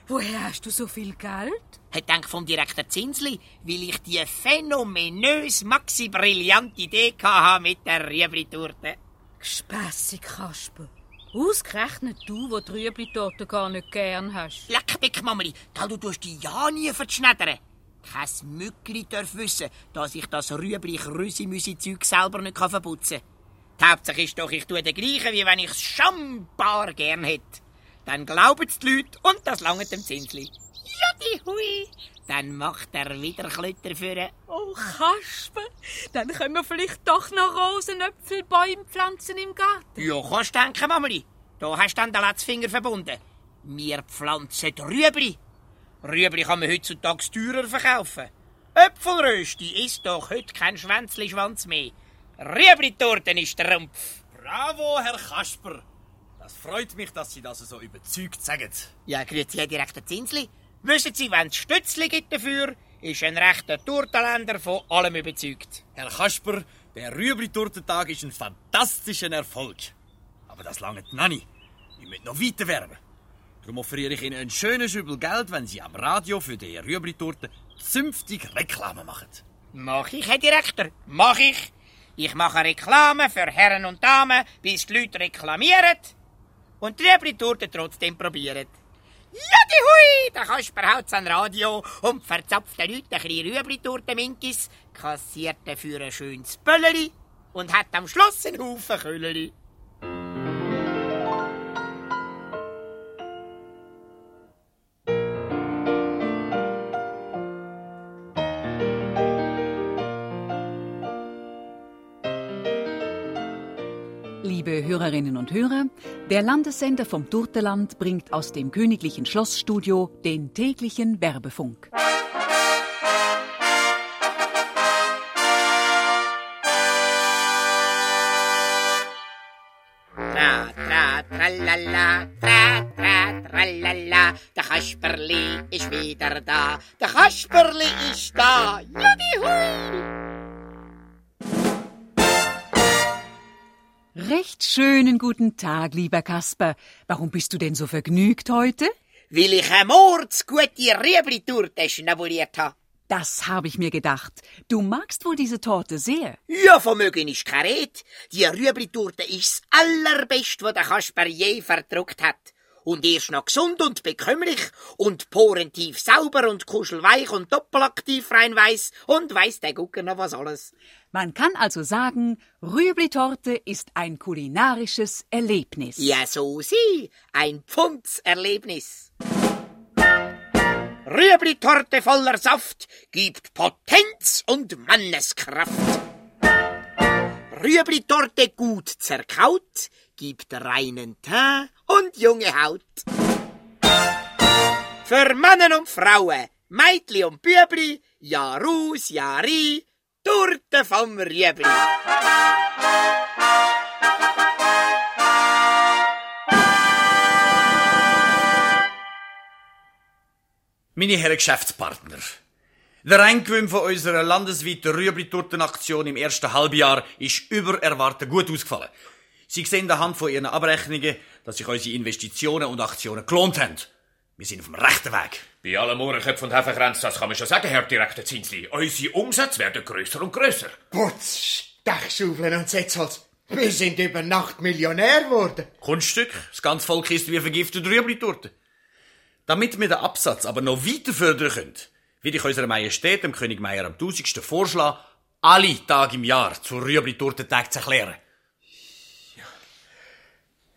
Woher hast du so viel Geld? Hat denk vom Direktor Zinsli, weil ich die phänomenös maxi brillante Idee hatte mit der Rüebli-Torte. Gespässig, Kasper. Ausgerechnet du, wo die Rüebli-Torte gar nicht gern hast. Leck mich, Mameli, gell, du tust die ja nie verschneddern. Kein Mückli darf wissen, dass ich das rüebli-krüsi-müsi-Zeug selber nicht verputzen kann. Die Hauptsache ist doch, ich tue den gleichen, wie wenn ich's schambar gern hätte. Dann glauben's die Leute und das langt dem Zinsli. Ja, die Hui. Dann macht er wieder Klötter für. Oh, Kasper, dann können wir vielleicht doch noch Rosenöpfelbäume pflanzen im Garten. Ja, kannst denken, Mameli. Da hast du dann den letzten Finger verbunden. Wir pflanzen Rüebli. Rüebli kann man heutzutage teurer verkaufen. Äpfelrösti ist doch heute kein Schwänzli-Schwanz mehr. Rüebli-Torten ist der Rumpf. Bravo, Herr Kasper. Das freut mich, dass Sie das so überzeugt sagen. Ja, grüezi, Herr Direktor Zinsli. Wissen Sie, wenn es Stützli gibt dafür, ist ein rechter Turtenländer von allem überzeugt. Herr Kasper, der Rüebli-Tortentag ist ein fantastischer Erfolg. Aber das lange noch nicht. Ich möchte noch weiter werben. Darum offeriere ich Ihnen einen schönen Schübel Geld, wenn Sie am Radio für die Rüebli-Torte zünftig Reklame machen. Mach ich, Herr Direktor, mach ich. Ich mache Reklame für Herren und Damen, bis die Leute reklamieren und die Rüebli-Torte trotzdem probieren. Ja, die Hui! Da Kasper haut's an Radio und verzapft den Leuten ein bisschen Rüebli-Torte-Minkis, kassiert dafür ein schönes Bölleri und hat am Schluss einen Haufen Kölleri. Hörerinnen und Hörer, der Landessender vom Turteland bringt aus dem königlichen Schlossstudio den täglichen Werbefunk. Guten Tag, lieber Kasper. Warum bist du denn so vergnügt heute? Weil ich eine mordsgute Rüebli-Torte schnabuliert habe. Das habe ich mir gedacht. Du magst wohl diese Torte sehr. Ja, Vermögen ist kein Red. Die Rüebli-Torte ist das allerbeste, was der Kasper je verdruckt hat. Und erst noch gesund und bekömmlich und porentief sauber und kuschelweich und doppelaktiv rein weiß und weiß der Gucker noch was alles. Man kann also sagen, Rüebli-Torte ist ein kulinarisches Erlebnis. Ja, so sie. Ein Pfundserlebnis. Rüebli-Torte voller Saft gibt Potenz und Manneskraft. Rüebli-Torte gut zerkaut gibt reinen Teint und junge Haut. Für Männer und Frauen Meitli und Bübli, Jahr aus, Jahr ein, Torte vom Rüebli. Meine Herren Geschäftspartner, der Reingewinn von unserer landesweiten Rüebli-Tortenaktion im ersten Halbjahr ist über Erwarten gut ausgefallen. Sie sehen anhand von Ihren Abrechnungen, dass sich unsere Investitionen und Aktionen gelohnt haben. Wir sind auf dem rechten Weg. Bei allen Mohrenköpfen und Hefegrenz, das kann man schon sagen, Herr Direktor Zinsli. Unsere Umsätze werden grösser und grösser. Putz, Stechschaufeln und Setzholz. Wir sind über Nacht Millionär geworden. Kunststück. Das ganze Volk isst wie vergiftete Rüebli-Torte. Damit wir den Absatz aber noch weiter fördern können, will ich unserer Majestät, dem König Meier am tausendsten vorschlagen, alle Tage im Jahr zur Rüebli-Tortentag zu erklären.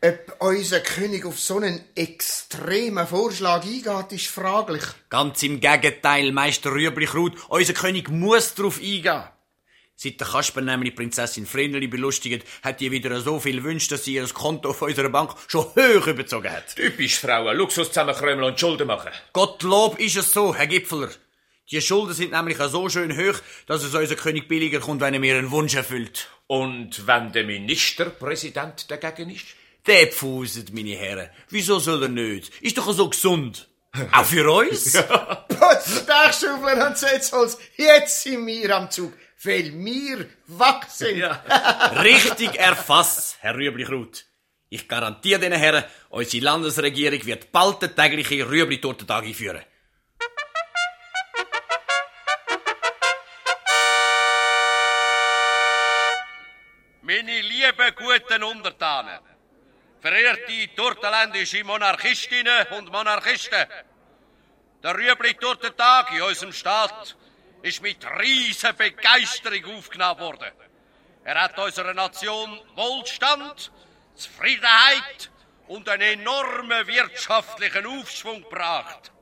Ob unser König auf so einen extremen Vorschlag eingeht, ist fraglich. Ganz im Gegenteil, Meister Rüebli-Kraut, unser König muss darauf eingehen. Seit der Kasper nämlich die Prinzessin Vreneli belustigt, hat die wieder so viel Wünsche, dass sie ihr Konto auf unserer Bank schon hoch überzogen hat. Typisch Frauen, Luxus zusammenkrömeln und Schulden machen. Gottlob ist es so, Herr Gipfeler. Die Schulden sind nämlich so schön hoch, dass es unser König billiger kommt, wenn er mir einen Wunsch erfüllt. Und wenn der Ministerpräsident dagegen ist? Der pfuset, meine Herren. Wieso soll er nicht? Ist doch so gesund. Auch für uns? Putz, Stechschaufeln und Setzholz. Jetzt sind wir am Zug. Weil wir wachsen. Richtig erfasst, Herr Rüebli-Kraut. Ich garantiere den Herren, unsere Landesregierung wird bald den täglichen Rüebli-Tortentag einführen. Meine lieben guten Untertanen, verehrte tortenländische Monarchistinnen und Monarchisten, der Rüebli-Tortentag in unserem Staat ist mit riesen Begeisterung aufgenommen worden. Er hat unserer Nation Wohlstand, Zufriedenheit und einen enormen wirtschaftlichen Aufschwung gebracht.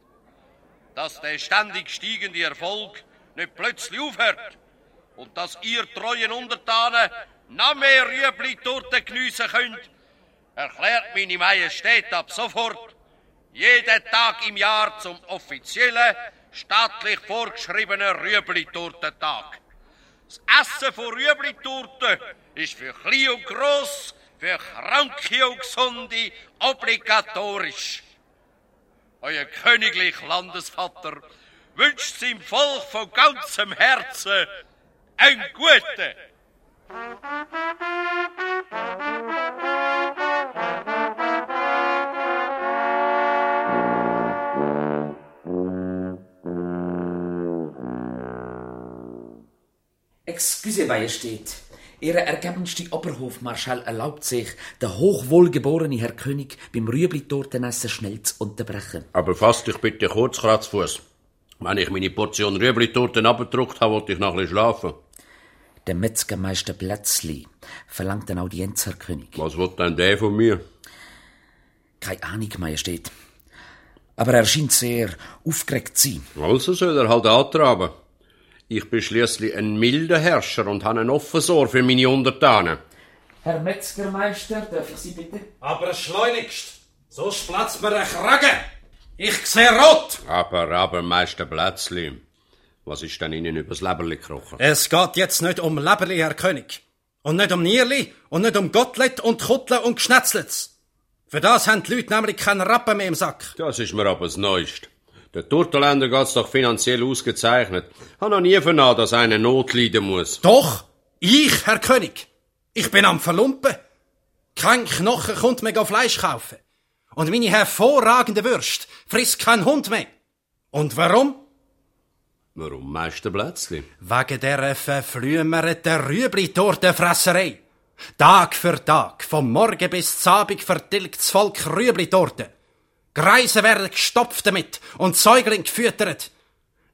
Dass der ständig steigende Erfolg nicht plötzlich aufhört und dass ihr treuen Untertanen noch mehr Rüebli-Torten geniessen könnt, erklärt meine Majestät ab sofort jeden Tag im Jahr zum offiziellen, staatlich vorgeschriebenen Rüebli-Tortentag. Das Essen von Rüebli-Torten ist für klein und gross, für Kranke und Gesunde obligatorisch. Euer königlich Landesvater wünscht seinem Volk von ganzem Herzen einen guten. Excuse, Majestät. Ihre ergebenste Oberhofmarschall erlaubt sich, den hochwohlgeborenen Herr König beim Rüebli-Tortenessen schnell zu unterbrechen. Aber fass dich bitte kurz, Kratzfuß. Wenn ich meine Portion Rüebli-Torten abgedruckt habe, wollte ich bisschen schlafen. Der Metzgermeister Plätzli verlangt eine Audienz, Herr König. Was wird denn der von mir? Keine Ahnung, Majestät. Aber er scheint sehr aufgeregt zu sein. Also soll er halt antraben. Ich bin schliesslich ein milder Herrscher und habe ein offenes Ohr für meine Untertanen. Herr Metzgermeister, darf ich Sie bitte? Aber schleunigst, sonst platzt mir ein Kragen. Ich sehe rot. Aber, aber, Meister Plätzli, was ist denn Ihnen übers Leberli gekrochen? Es geht jetzt nicht um Leberli, Herr König. Und nicht um Nierli und nicht um Gottlet und Kuttle und Gschnetzlitz. Für das haben die Leute nämlich keinen Rappen mehr im Sack. Das ist mir aber das Neueste. Der Turteländer geht's doch finanziell ausgezeichnet. Hat noch nie vernommen, dass einer Not leiden muss. Doch, ich, Herr König. Ich bin am Verlumpen. Kein Knochen kommt mehr Fleisch kaufen. Und meine hervorragende Würst frisst kein Hund mehr. Und warum? Warum, Meister Plätzli? Wegen der verflümerten Rüebli-Tortenfresserei. Tag für Tag, vom Morgen bis zum Abend vertilgt das Volk Rüebli-Torten. Greise werden gestopft damit und Säugling gefüttert.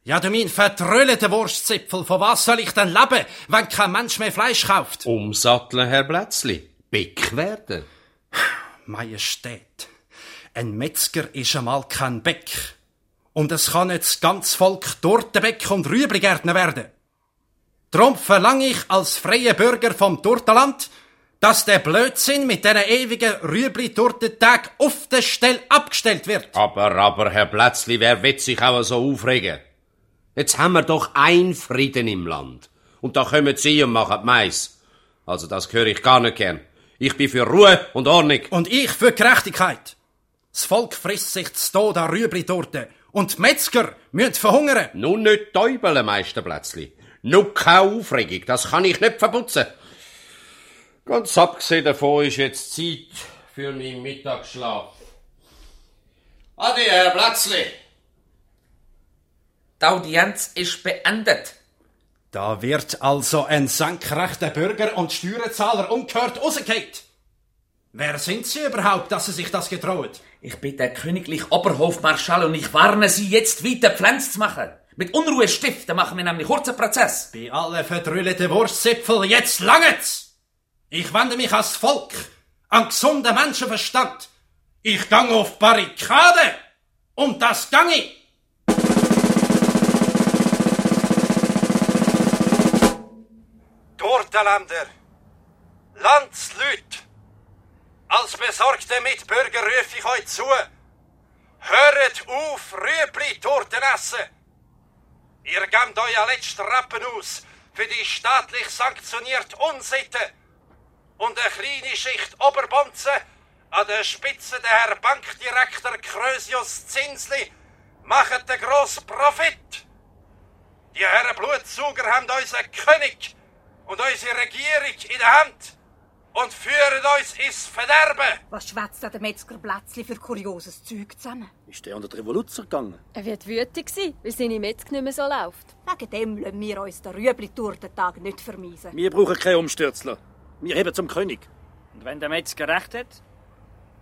Ja, du mein vertröllter Wurstzipfel, von was soll ich denn leben, wenn kein Mensch mehr Fleisch kauft? Umsatteln, Herr Plätzli. Beck werden. Majestät, ein Metzger ist einmal kein Beck. Und es kann nicht das ganze Volk Tortenbeck und Rüebligärtner werden. Drum verlange ich als freier Bürger vom Turteland, dass der Blödsinn mit diesen ewigen Rüebli-Tortentag auf der Stelle abgestellt wird. Aber, aber, Herr Plätzli, wer wird sich auch so aufregen? Jetzt haben wir doch ein Frieden im Land. Und da kommen Sie und machen Mais. Also das höre ich gar nicht gern. Ich bin für Ruhe und Ordnung. Und ich für Gerechtigkeit. Das Volk frisst sich zu Tod an Rüebli-Torte. Und die Metzger müssen verhungern. Nun nicht täubeln, Meisterplätzli. Nur keine Aufregung, das kann ich nicht verputzen. Ganz abgesehen davon ist jetzt Zeit für meinen Mittagsschlaf. Ade, Herr Plätzli. Die Audienz ist beendet. Da wird also ein senkrechter Bürger und Steuerzahler umgehört rausgeht. Wer sind Sie überhaupt, dass Sie sich das getrauen? Ich bin der königliche Oberhofmarschall und ich warne Sie jetzt weiter Pflanz zu machen. Mit Unruhe stiften machen wir nämlich kurzen Prozess. Bei allen verdrüllten Wurstzipfel, jetzt langet's! Ich wende mich ans Volk, an gesunden Menschenverstand. Ich gang auf Barrikade und das gang ich. Torteländer, Landsleute, als besorgte Mitbürger rufe ich euch zu. Hört auf, Rüebli-Torten essen. Ihr gebt euer letzten Rappen aus für die staatlich sanktionierte Unsitte. Und eine kleine Schicht Oberbonzen an der Spitze der Herr Bankdirektor Krösius Zinsli machen den grossen Profit. Die Herren Blutsauger haben unseren König und unsere Regierung in der Hand und führen uns ins Verderben. Was schwätzt da der Metzger Plätzli für kurioses Zeug zusammen? Ist der an den Revoluzer gegangen? Er wird wütig sein, weil seine Metzg nicht mehr so läuft. Wegen dem lassen wir uns den Rüebli-Tortentag nicht vermiesen. Wir brauchen keine Umstürzler. Wir heben zum König. Und wenn der Metzger recht hat?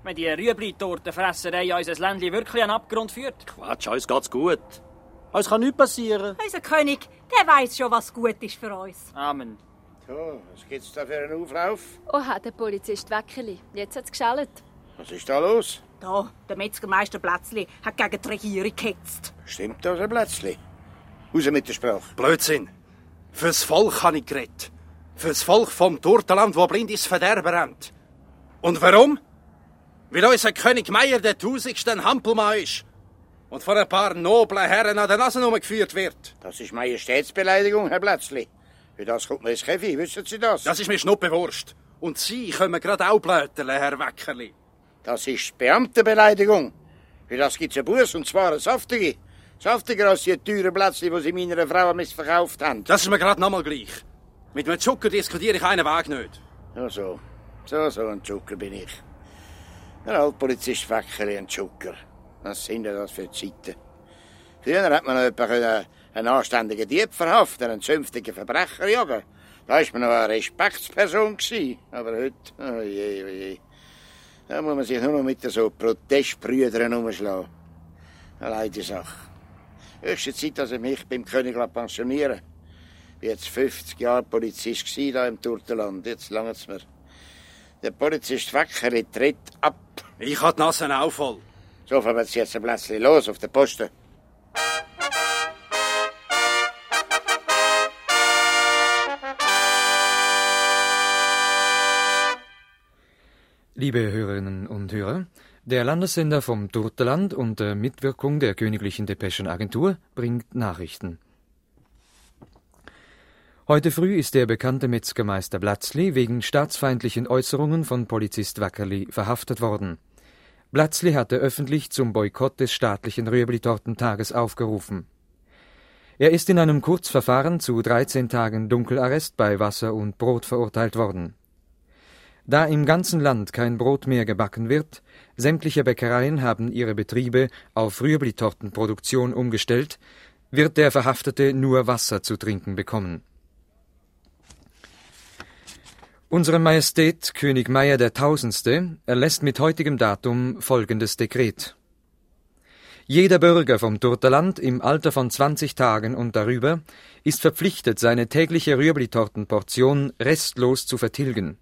Wenn die Rüebli-Tortenfresserei unser Ländli wirklich an den Abgrund führt? Quatsch, uns geht's gut. Uns kann nichts passieren. Unser König, der weiß schon, was gut ist für uns. Amen. So, was gibt's da für einen Auflauf? Oh, hat der Polizist Weckerli. Jetzt hat's geschallt. Was ist da los? Da, der Metzgermeister Plätzli hat gegen die Regierung gehetzt. Stimmt das, Herr Plätzli? Raus mit der Sprache. Blödsinn. Fürs Volk habe ich geredet. Fürs Volk vom Turtenland, wo blind ins Verderben rennt. Und warum? Weil unser König Meier der Tausendste ein Hampelmann ist. Und von ein paar noblen Herren an der Nase geführt wird. Das ist Majestätsbeleidigung, Herr Plätzli. Für das kommt man ins Käfi, wissen Sie das? Das ist mir schnuppewurst. Und Sie können gerade auch blöteln, Herr Weckerli. Das ist Beamtenbeleidigung. Für das gibt's ein Buß, und zwar eine saftige. Saftiger als die teuren Plätzli, die Sie meiner Frau missverkauft haben. Das ist mir gerade nochmal gleich. Mit einem Zucker diskutiere ich einen Weg nicht. Ja, so. So, so ein Zucker bin ich. Ein Altpolizist Weckerli, ein Zucker. Was sind denn das für Zeiten? Früher hat man noch jemanden einen anständigen Dieb verhaften, einen zünftigen Verbrecher jagen. Da war man noch eine Respektsperson. Gewesen. Aber heute, oh je, oh je. Da muss man sich nur noch mit so Protestbrüdern umschlagen. Eine leide Sache. Höchste Zeit, dass ich mich beim König pensionieren Ich bin jetzt 50 Jahre Polizist da im Turtenland. Jetzt lange es mir. Der Polizist Weckerli tritt ab. Ich hab die Nase auch voll. So, fahren wir jetzt ein Plätzchen los auf der Posten. Liebe Hörerinnen und Hörer, der Landessender vom Turteland unter Mitwirkung der Königlichen Depeschenagentur bringt Nachrichten. Heute früh ist der bekannte Metzgermeister Blatzli wegen staatsfeindlichen Äußerungen von Polizist Wackerli verhaftet worden. Blatzli hatte öffentlich zum Boykott des staatlichen Rüebli-Tortentages aufgerufen. Er ist in einem Kurzverfahren zu 13 Tagen Dunkelarrest bei Wasser und Brot verurteilt worden. Da im ganzen Land kein Brot mehr gebacken wird, sämtliche Bäckereien haben ihre Betriebe auf Rüebli-Tortenproduktion umgestellt, wird der Verhaftete nur Wasser zu trinken bekommen. Unsere Majestät König Meier der Tausendste erlässt mit heutigem Datum folgendes Dekret. Jeder Bürger vom Turterland im Alter von 20 Tagen und darüber ist verpflichtet, seine tägliche Rüebli-Tortenportion restlos zu vertilgen.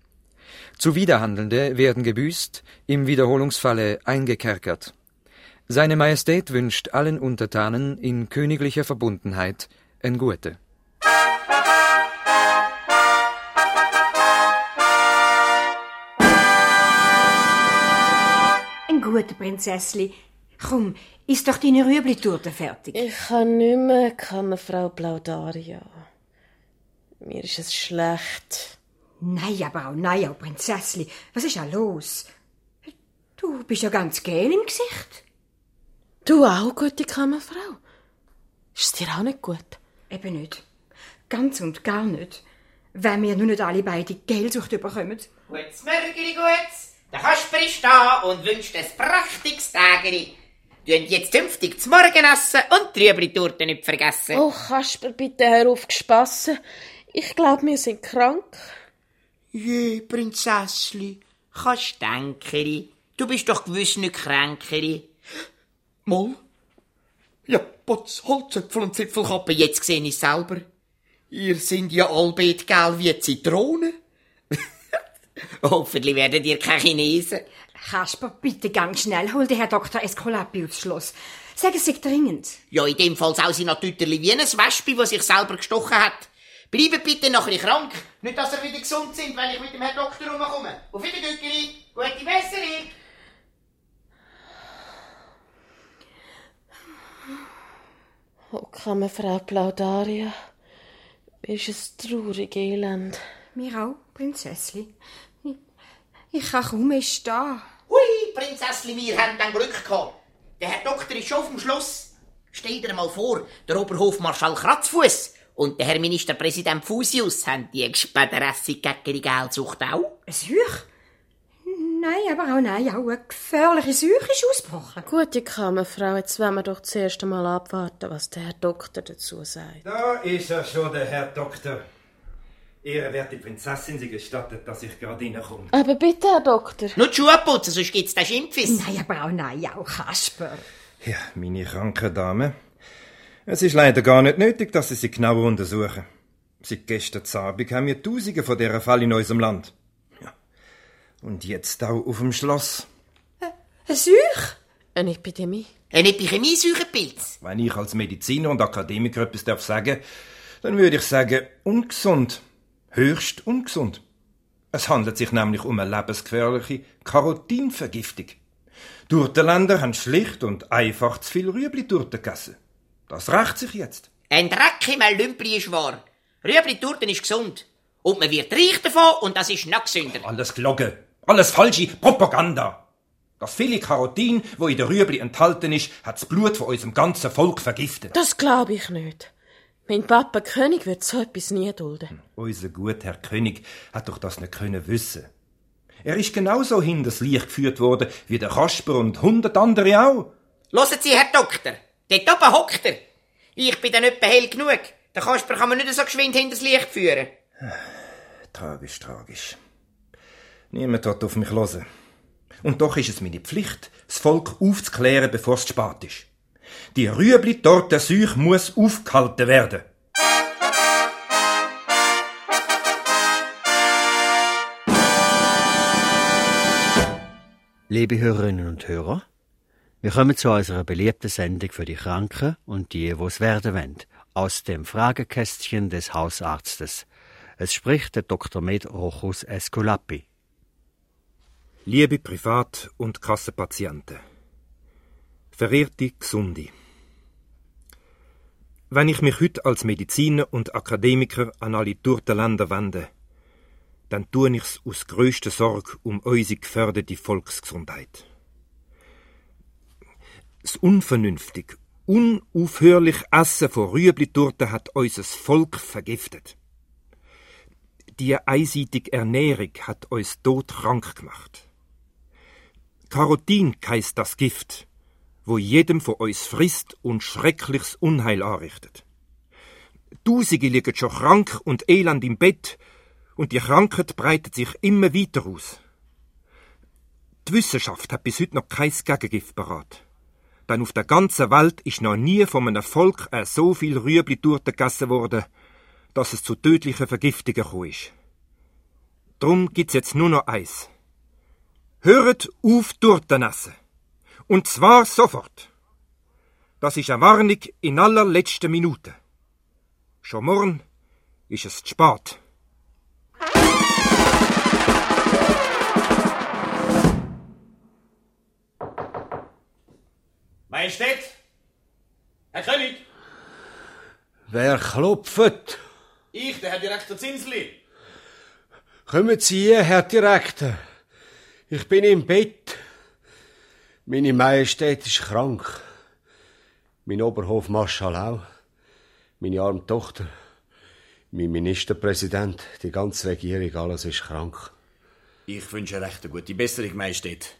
Zuwiderhandelnde werden gebüßt, im Wiederholungsfalle eingekerkert. Seine Majestät wünscht allen Untertanen in königlicher Verbundenheit ein Gute. Ein Gute, Prinzessli. Komm, ist doch deine Rüblitourte fertig. Ich kann nicht mehr, kann Frau Plaudaria. Mir ist es schlecht. Nein, aber auch nein, auch Prinzessli. Was ist ja los? Du bist ja ganz gel im Gesicht. Du auch, gute Kammerfrau? Ist es dir auch nicht gut? Eben nicht. Ganz und gar nicht. Wenn wir nur nicht alle beide Geldsucht überkommen. Gutes Mörgeli, gutes. Der Kasper ist da und wünscht ein prächtiges Tageri. Tun jetzt künftig zum Morgenessen und die Rüebli-Torte nicht vergessen. Oh, Kasper, bitte hör auf gespassen. Ich glaube, wir sind krank. Je, Prinzessli, kannst denkeri. Du bist doch gewiss nicht kränkeri. Moll? Ja, Potz, Holzöpfel und Zipfelkappe, jetzt sehe ich selber. Ihr sind ja allbeet gel wie Zitronen. Hoffentlich werdet ihr keine Chinesen. Kasper, bitte ganz schnell, hol den Herr Dr. Escolapi aufs Schloss. Sag es sich dringend. Ja, in dem Fall sau sie natürlich wie ein Wespe, das sich selber gestochen hat. Bleibt bitte noch ein bisschen krank. Nicht, dass ihr wieder gesund sind, wenn ich mit dem Herrn Doktor rumkomme. Auf Wiedergückeli. Gute Besserung. Oh, Kammerfrau Plaudaria. Ist es traurig, Elend. Mir auch, Prinzessli. Ich, ich kann kaum mehr stehen. Hui, Prinzessli, wir haben dann Glück gehabt. Der Herr Doktor ist schon auf dem Schloss. Stell dir mal vor, der Oberhofmarschall Kratzfuß und der Herr Ministerpräsident Fusius haben die Gespäderesse gegen die Geldsucht auch. Ein Seuch? Nein, aber auch nein, auch eine gefährliche Seuche ist ausgebrochen. Gute Kammerfrau, jetzt wollen wir doch zuerst einmal abwarten, was der Herr Doktor dazu sagt. Da ist er schon, der Herr Doktor. Ehrenwerte Prinzessin, Sie gestattet, dass ich gerade reinkomme. Aber bitte, Herr Doktor. Nur die Schuhe putzen, sonst gibt's den Schimpfis. Nein, aber auch nein, auch Kasper. Ja, meine kranke Dame. Es ist leider gar nicht nötig, dass Sie sie genauer untersuchen. Seit gestern Abend haben wir Tausende von dieser Fall in unserem Land. Ja. Und jetzt auch auf dem Schloss. Ein Seuch? Eine Epidemie? Ein Epidemie-Säurepilz? Wenn ich als Mediziner und Akademiker etwas darf sagen, dann würde ich sagen, ungesund. Höchst ungesund. Es handelt sich nämlich um eine lebensgefährliche Karotinvergiftung. Durtenländer haben schlicht und einfach zu viel Rüebli gegessen. Das rächt sich jetzt. Ein Dreck im Lümpli ist wahr. Rüebli-Torten ist gesund. Und man wird reich davon und das ist noch gesünder. Alles Glocke. Alles falsche Propaganda. Das viele Karotin, wo in der Rüebli enthalten ist, hat das Blut von unserem ganzen Volk vergiftet. Das glaube ich nicht. Mein Papa König wird so etwas nie dulden. Unser guter Herr König hat doch das nicht können wissen. Er ist genauso hinters Licht geführt worden wie der Kasper und hundert andere auch. Hören Sie, Herr Doktor, dort oben hockt er. Ich bin dann etwa hell genug. Der Kasper kann man nicht so geschwind hinters Licht führen. Tragisch, tragisch. Niemand hat auf mich hören. Und doch ist es meine Pflicht, das Volk aufzuklären, bevor es zu spät ist. Die Rüebli-Torte-Seuche muss aufgehalten werden. Liebe Hörerinnen und Hörer, wir kommen zu unserer beliebten Sendung für die Kranken und die, wo es werden wollen, aus dem Fragekästchen des Hausarztes. Es spricht der Dr. Med Rochus Esculapi. Liebe Privat- und Kassenpatienten, verehrte Gesunde, wenn ich mich heute als Mediziner und Akademiker an alle Länder wende, dann tue ich's aus größter Sorge um unsere gefährdete Volksgesundheit. Das unvernünftig, unaufhörlich Essen von Rüebli-Torten hat unser Volk vergiftet. Die einseitige Ernährung hat uns todkrank gemacht. Karotin heisst das Gift, wo jedem von uns frisst und schreckliches Unheil anrichtet. Tausende liegen schon krank und elend im Bett, und die Krankheit breitet sich immer weiter aus. Die Wissenschaft hat bis heute noch kein Gegengift parat. Denn auf der ganzen Welt ist noch nie von einem Volk äh, so viel Rüebli durchgegessen worden, dass es zu tödlichen Vergiftungen gekommen ist. Drum gibt's jetzt nur noch eins. Hört auf durchzunessen. Und zwar sofort. Das ist eine Warnung in allerletzter Minute. Schon morgen ist es zu spät. Majestät! Herr König! Wer klopft? Ich, der Herr Direktor Zinsli. Kommen Sie hier, Herr Direktor. Ich bin im Bett. Meine Majestät ist krank. Mein Oberhofmarschall auch. Meine arme Tochter. Mein Ministerpräsident, die ganze Regierung, alles ist krank. Ich wünsche recht eine gute Besserung, Majestät.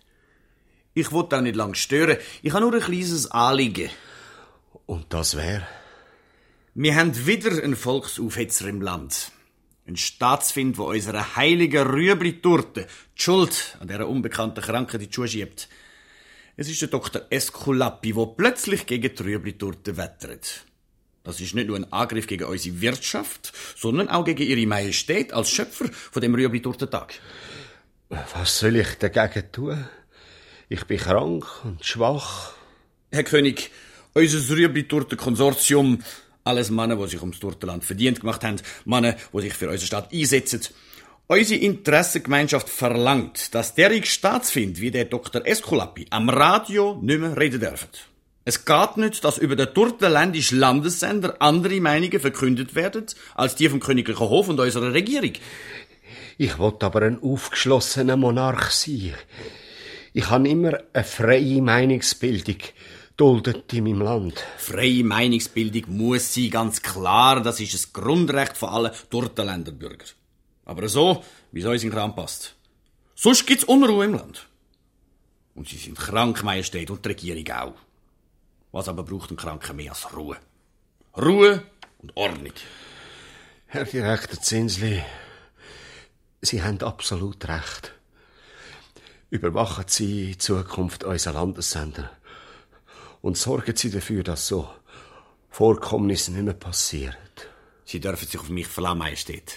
Ich wollte auch nicht lang stören. Ich habe nur ein kleines Anliegen. Und das wäre? Wir haben wieder einen Volksaufhetzer im Land. Ein Staatsfind, der unserer heiligen Rüebli-Torte die Schuld an dieser unbekannten Krankheit in die Schuhe schiebt. Es ist der Dr. Esculapi, der plötzlich gegen die Rüebli-Torte wettert. Das ist nicht nur ein Angriff gegen unsere Wirtschaft, sondern auch gegen ihre Majestät als Schöpfer von dem Rüebli-Tortentag. Was soll ich dagegen tun? Ich bin krank und schwach. Herr König, unser Rüebli-Torten-Konsortium alles Männer, die sich ums Turtenland verdient gemacht haben, Männer, die sich für unsere Stadt einsetzen. Unsere Interessengemeinschaft verlangt, dass derig Staatsfind wie der Dr. Esculapi am Radio nicht mehr reden dürfen. Es geht nicht, dass über den turtenländischen Landessender andere Meinungen verkündet werden, als die vom Königlichen Hof und unserer Regierung. Ich wollte aber ein aufgeschlossener Monarch sein. Ich habe immer eine freie Meinungsbildung duldet in meinem Land. Freie Meinungsbildung muss sein, ganz klar. Das ist das Grundrecht von allen Turtenländer Bürger. Aber so, wie es uns in Kram passt. Sonst gibt's Unruhe im Land. Und sie sind krank, Majestät, und die Regierung auch. Was aber braucht ein Kranker mehr als Ruhe? Ruhe und Ordnung. Herr Direktor Zinsli, Sie haben absolut recht. Überwachen Sie in Zukunft unseren Landessender und sorgen Sie dafür, dass so Vorkommnisse nicht mehr passieren. Sie dürfen sich auf mich verlassen, Majestät.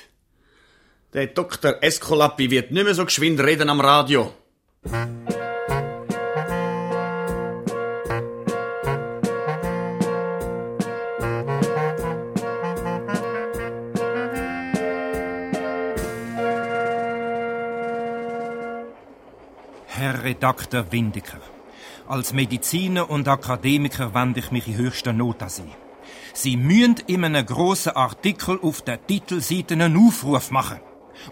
Der Dr. Escolapi wird nicht mehr so geschwind reden am Radio. Redakteur Windecker, als Mediziner und Akademiker wende ich mich in höchster Not an Sie. Sie müssen in einem grossen Artikel auf der Titelseite einen Aufruf machen.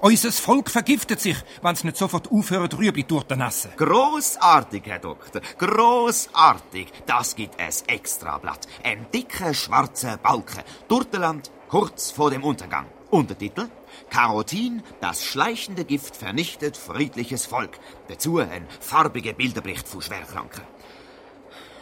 Unser Volk vergiftet sich, wenn es nicht sofort aufhört, Rüebli durchzunassen. Großartig, Herr Doktor. Großartig. Das gibt es Extrablatt. Ein dicker schwarzer Balken. Turteland kurz vor dem Untergang. Untertitel Karotin, das schleichende Gift vernichtet friedliches Volk. Dazu ein farbiger Bilderbericht von Schwerkranken.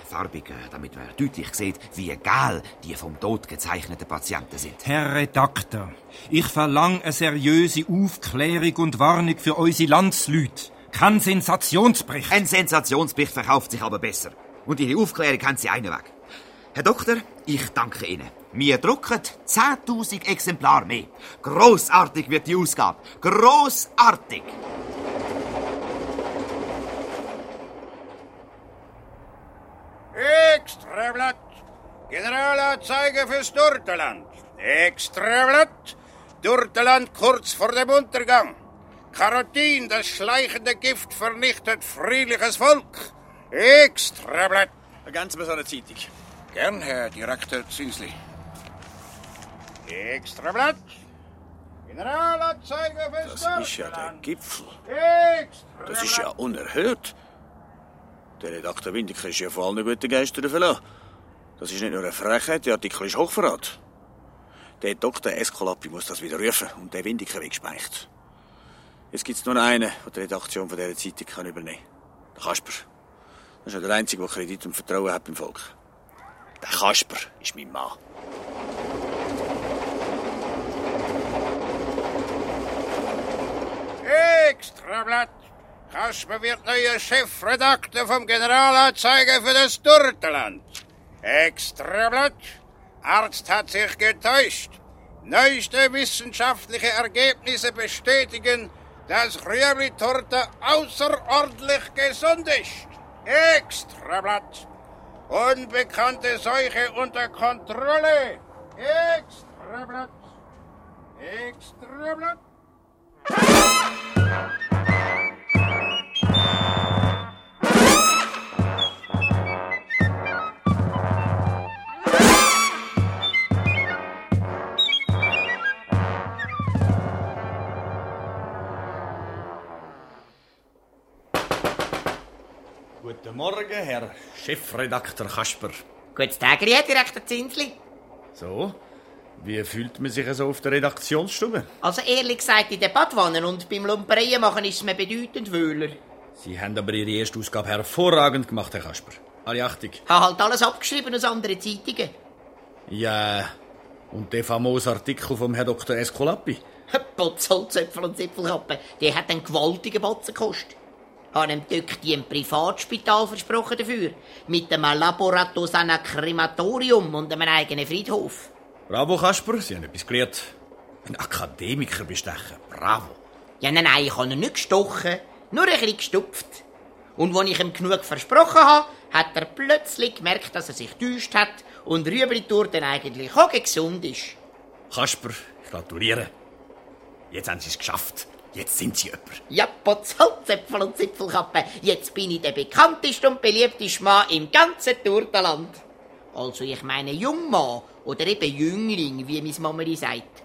Farbig, damit man deutlich sieht, wie egal die vom Tod gezeichneten Patienten sind. Herr Redakteur, ich verlange eine seriöse Aufklärung und Warnung für unsere Landsleute. Kein Sensationsbericht. Ein Sensationsbericht verkauft sich aber besser. Und Ihre Aufklärung haben Sie einen Weg. Herr Doktor, ich danke Ihnen. Wir drucken 10.000 Exemplare mehr. Großartig wird die Ausgabe. Großartig! Extrablatt. Generalanzeige fürs Durteland. Extrablatt. Durteland kurz vor dem Untergang. Karotin, das schleichende Gift, vernichtet friedliches Volk. Extrablatt. Ergänzen wir so eine Zeitung. Gern, Herr Direktor Zinsli. Extrablatt. Generalanzeige fürs Das ist ja der Gipfel. Extrablatt. Das ist ja unerhört. Der Redakteur Windiker ist ja vor allen guten Geistern verlassen. Das ist nicht nur eine Frechheit, der Artikel ist Hochverrat. Der Dr. Escolapi muss das wieder rufen und der Windiker weggespeicht. Jetzt gibt's nur einen, der die Redaktion von dieser Zeitung kann übernehmen kann. Der Kasper. Das ist ja der Einzige, der Kredit und Vertrauen hat beim Volk. Der Kasper ist mein Mann. Extrablatt. Kasper wird neuer Chefredakteur vom Generalanzeiger für das Durteland. Extrablatt. Arzt hat sich getäuscht. Neueste wissenschaftliche Ergebnisse bestätigen, dass Rüebli-Torte außerordentlich gesund ist. Extrablatt. Unbekannte Seuche unter Kontrolle. Extrablatt. Extrablatt. Guten Morgen, Herr Chefredakteur Kasper. Guten Tag, Herr Direktor Zinsli. So, wie fühlt man sich so auf der Redaktionsstube? Also ehrlich gesagt, in der Badwanne und beim Lumpereien machen ist es mir bedeutend wöhler. Sie haben aber Ihre erste Ausgabe hervorragend gemacht, Herr Kasper. Alle Achtung. Habe halt alles abgeschrieben aus anderen Zeitungen. Ja, und der famose Artikel vom Herr Dr. Escolapi. Potzholzöpfel und Zipfelkappen, der hat einen gewaltigen Batzen gekostet. Habe ihm Töchti ein Privatspital versprochen dafür. Mit einem Laboratos an Krematorium und einem eigenen Friedhof. Bravo, Kasper, Sie haben etwas gelernt. Ein Akademiker bestechen. Bravo. Ja, nein, nein, ich habe ihn nicht gestochen, nur ein bisschen gestupft. Und als ich ihm genug versprochen habe, hat er plötzlich gemerkt, dass er sich täuscht hat und Rüebli-Tour dann eigentlich auch gesund ist. Kasper, ich gratuliere. Jetzt haben Sie es geschafft. Jetzt sind Sie jemand. Ja, Potzholzäpfel und Zipfelkappe. Jetzt bin ich der bekannteste und beliebteste Mann im ganzen Turtenland. Also ich meine Jungmann oder eben Jüngling, wie meine Mama sagt.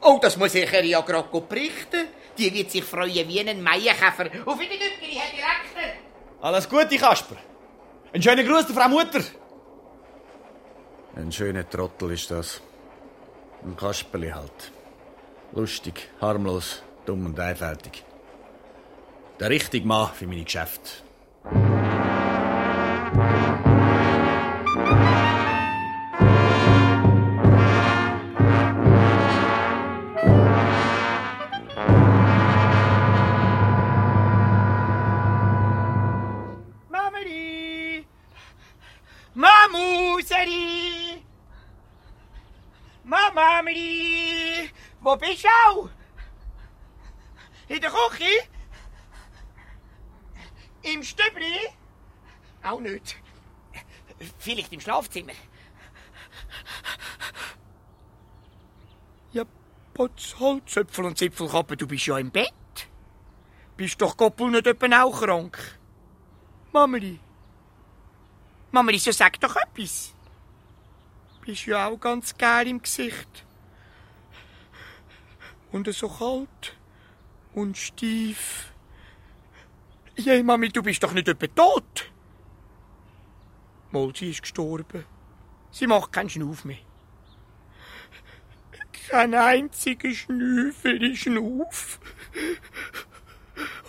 Oh, das muss ich ihr ja gerade berichten. Die wird sich freuen wie ein Maienkäfer. Auf Wiedergüteri, Herr Direktor. Alles Gute, Kasper. Ein schöner Gruß der Frau Mutter. Ein schöner Trottel ist das. Ein Kasperli halt. Lustig, harmlos, dumm und einfältig. Der richtige Mann für meine Geschäfte. Mamameli! Wo bist du auch? In der Küche? Im Stübli? Auch nicht. Vielleicht im Schlafzimmer. Ja, Potz, Holzöpfel und Zipfelkappe, du bist ja im Bett. Bist doch Goppel nicht etwa auch krank? Mameli. Mameli, so sag doch etwas. Bist ja auch ganz geil im Gesicht. Und so kalt und steif. Je, Mami, du bist doch nicht etwa tot. Mal, sie ist gestorben. Sie macht keinen Schnuff mehr. Kein einziger Schnüffel ist Schnuff.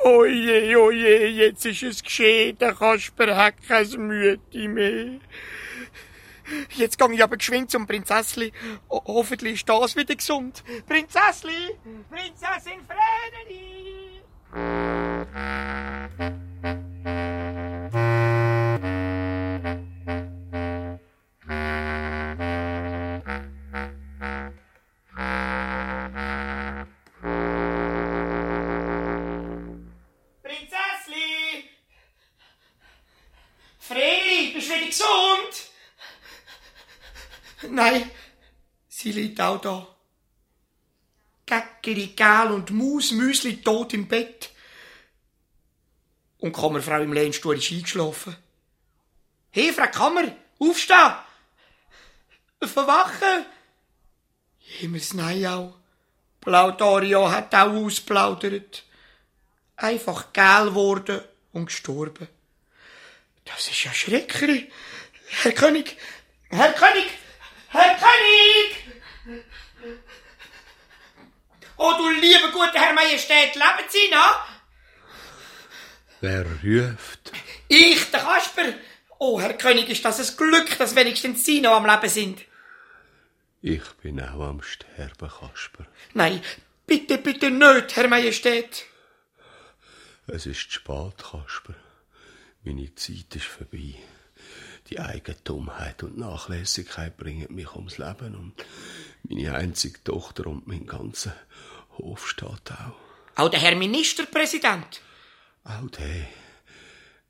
Oje, oje, jetzt ist es geschehen, der Kasper hat kein Mühe mehr. Jetzt gehe ich aber geschwind zum Prinzessli. Ho hoffentlich ist das wieder gesund. Prinzessli! Prinzessin Vreneli! Prinzessli! Vreni, bist du wieder gesund? Nein, sie liegt auch da. Gäckeli, Gel und Maus, Müsli tot im Bett. Und die Kammerfrau im Lehnstuhl ist eingeschlafen. Hey, Frau Kammer, aufstehen! Verwachen! Himmels nein auch. Plaudario hat auch ausplaudert. Einfach gel worden und gestorben. Das ist ja schrecklich. Herr König, Herr König, Herr König! Oh, du liebe gute Herr Majestät, leben Sie noch? Wer ruft? Ich, der Kasper. Oh, Herr König, ist das ein Glück, dass wenigstens Sie noch am Leben sind. Ich bin auch am Sterben, Kasper. Nein, bitte, bitte nicht, Herr Majestät. Es ist spät, Kasper. Meine Zeit ist vorbei. Die Eigentumheit und Nachlässigkeit bringen mich ums Leben und meine einzige Tochter und mein ganzer Hof steht auch. Auch der Herr Ministerpräsident. Auch der.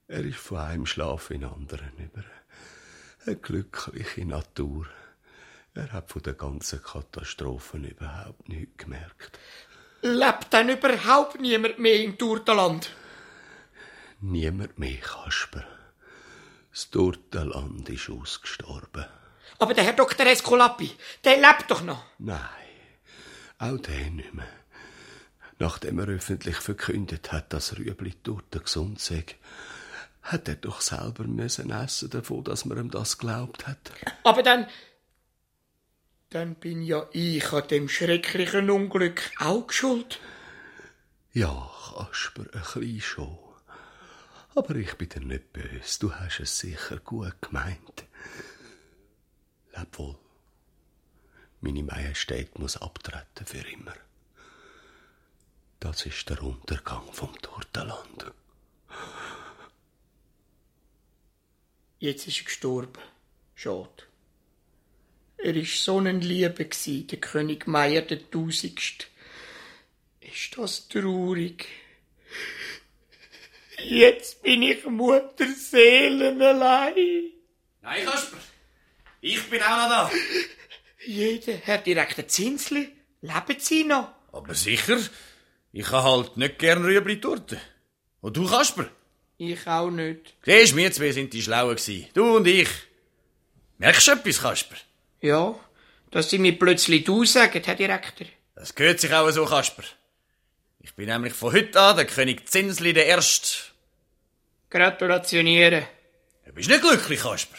Er ist von einem Schlaf in anderen über. Eine glückliche Natur. Er hat von der ganzen Katastrophen überhaupt nichts gemerkt. Lebt denn überhaupt niemand mehr im Turtenland? Niemand mehr, Kasper. Das Turtenland ist ausgestorben. Aber der Herr Dr. Escolapi, der lebt doch noch. Nein, auch der nicht mehr. Nachdem er öffentlich verkündet hat, dass Rüebli Torte gesund sei, hat er doch selber müssen essen davon, dass man ihm das glaubt hat. Aber dann. Dann bin ja ich an dem schrecklichen Unglück auch schuld. Ja, Kasper, ein bisschen schon. Aber ich bin dir nicht böse. Du hast es sicher gut gemeint. Leb wohl. Meine Majestät muss abtreten für immer. Das ist der Untergang vom Tortenland. Jetzt ist er gestorben. Schade. Er ist so ein Liebe gsi, der König Meier der Tausendste. Ist das traurig? Jetzt bin ich Mutterseelen allein. Nein, Kasper. Ich bin auch noch da. Jeder, Herr Direktor Zinsli, leben Sie noch? Aber sicher. Ich habe halt nicht gern Rüebli-Torte. Und du, Kasper? Ich auch nicht. Siehst, wir zwei sind die Schlauen gewesen. Du und ich. Merkst du etwas, Kasper? Ja, dass Sie mir plötzlich du sagen, Herr Direktor. Das gehört sich auch so, Kasper. Ich bin nämlich von heute an der König Zinsli der Erste. Gratulationieren. Du bist nicht glücklich, Kasper.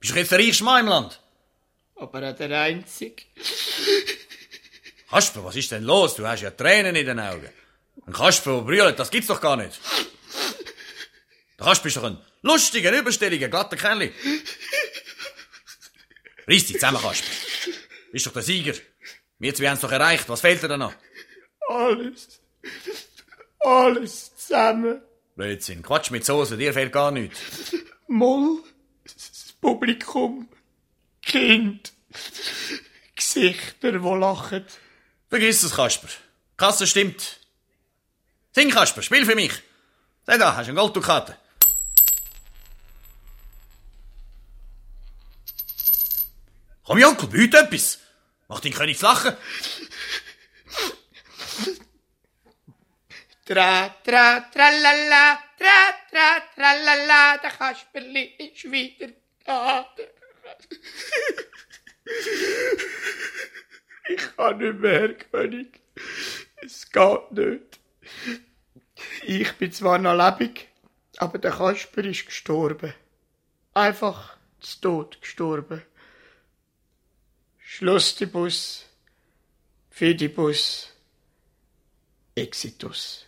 Bist du jetzt der reichste Mann im Land? Aber auch der Einzige. Kasper, was ist denn los? Du hast ja Tränen in den Augen. Ein Kasper, der brüllt, das gibt's doch gar nicht. Der Kasper ist doch ein lustiger, überstelliger, glatter Kerl. Reiss dich zusammen, Kasper. Bist doch der Sieger. Wir zwei haben's doch erreicht. Was fehlt dir da noch? Alles. Alles zusammen. Blödsinn. Quatsch mit Soße, dir fehlt gar nichts. Moll. Das Publikum. Kind. Gesichter, die lachen. Vergiss es, Kasper. Kasse stimmt. Sing, Kasper, spiel für mich. Sag da, hast du eine Golddukate? Komm, Jonkel, biete etwas. Mach den König lachen. Tra, tra, tralala, tra, tra, tralala, der Kasperli ist wieder da. Ich kann nicht mehr, König. Es geht nicht. Ich bin zwar noch lebendig, aber der Kasper ist gestorben. Einfach zu Tod gestorben. Schlussdibus, Fidibus, Exitus.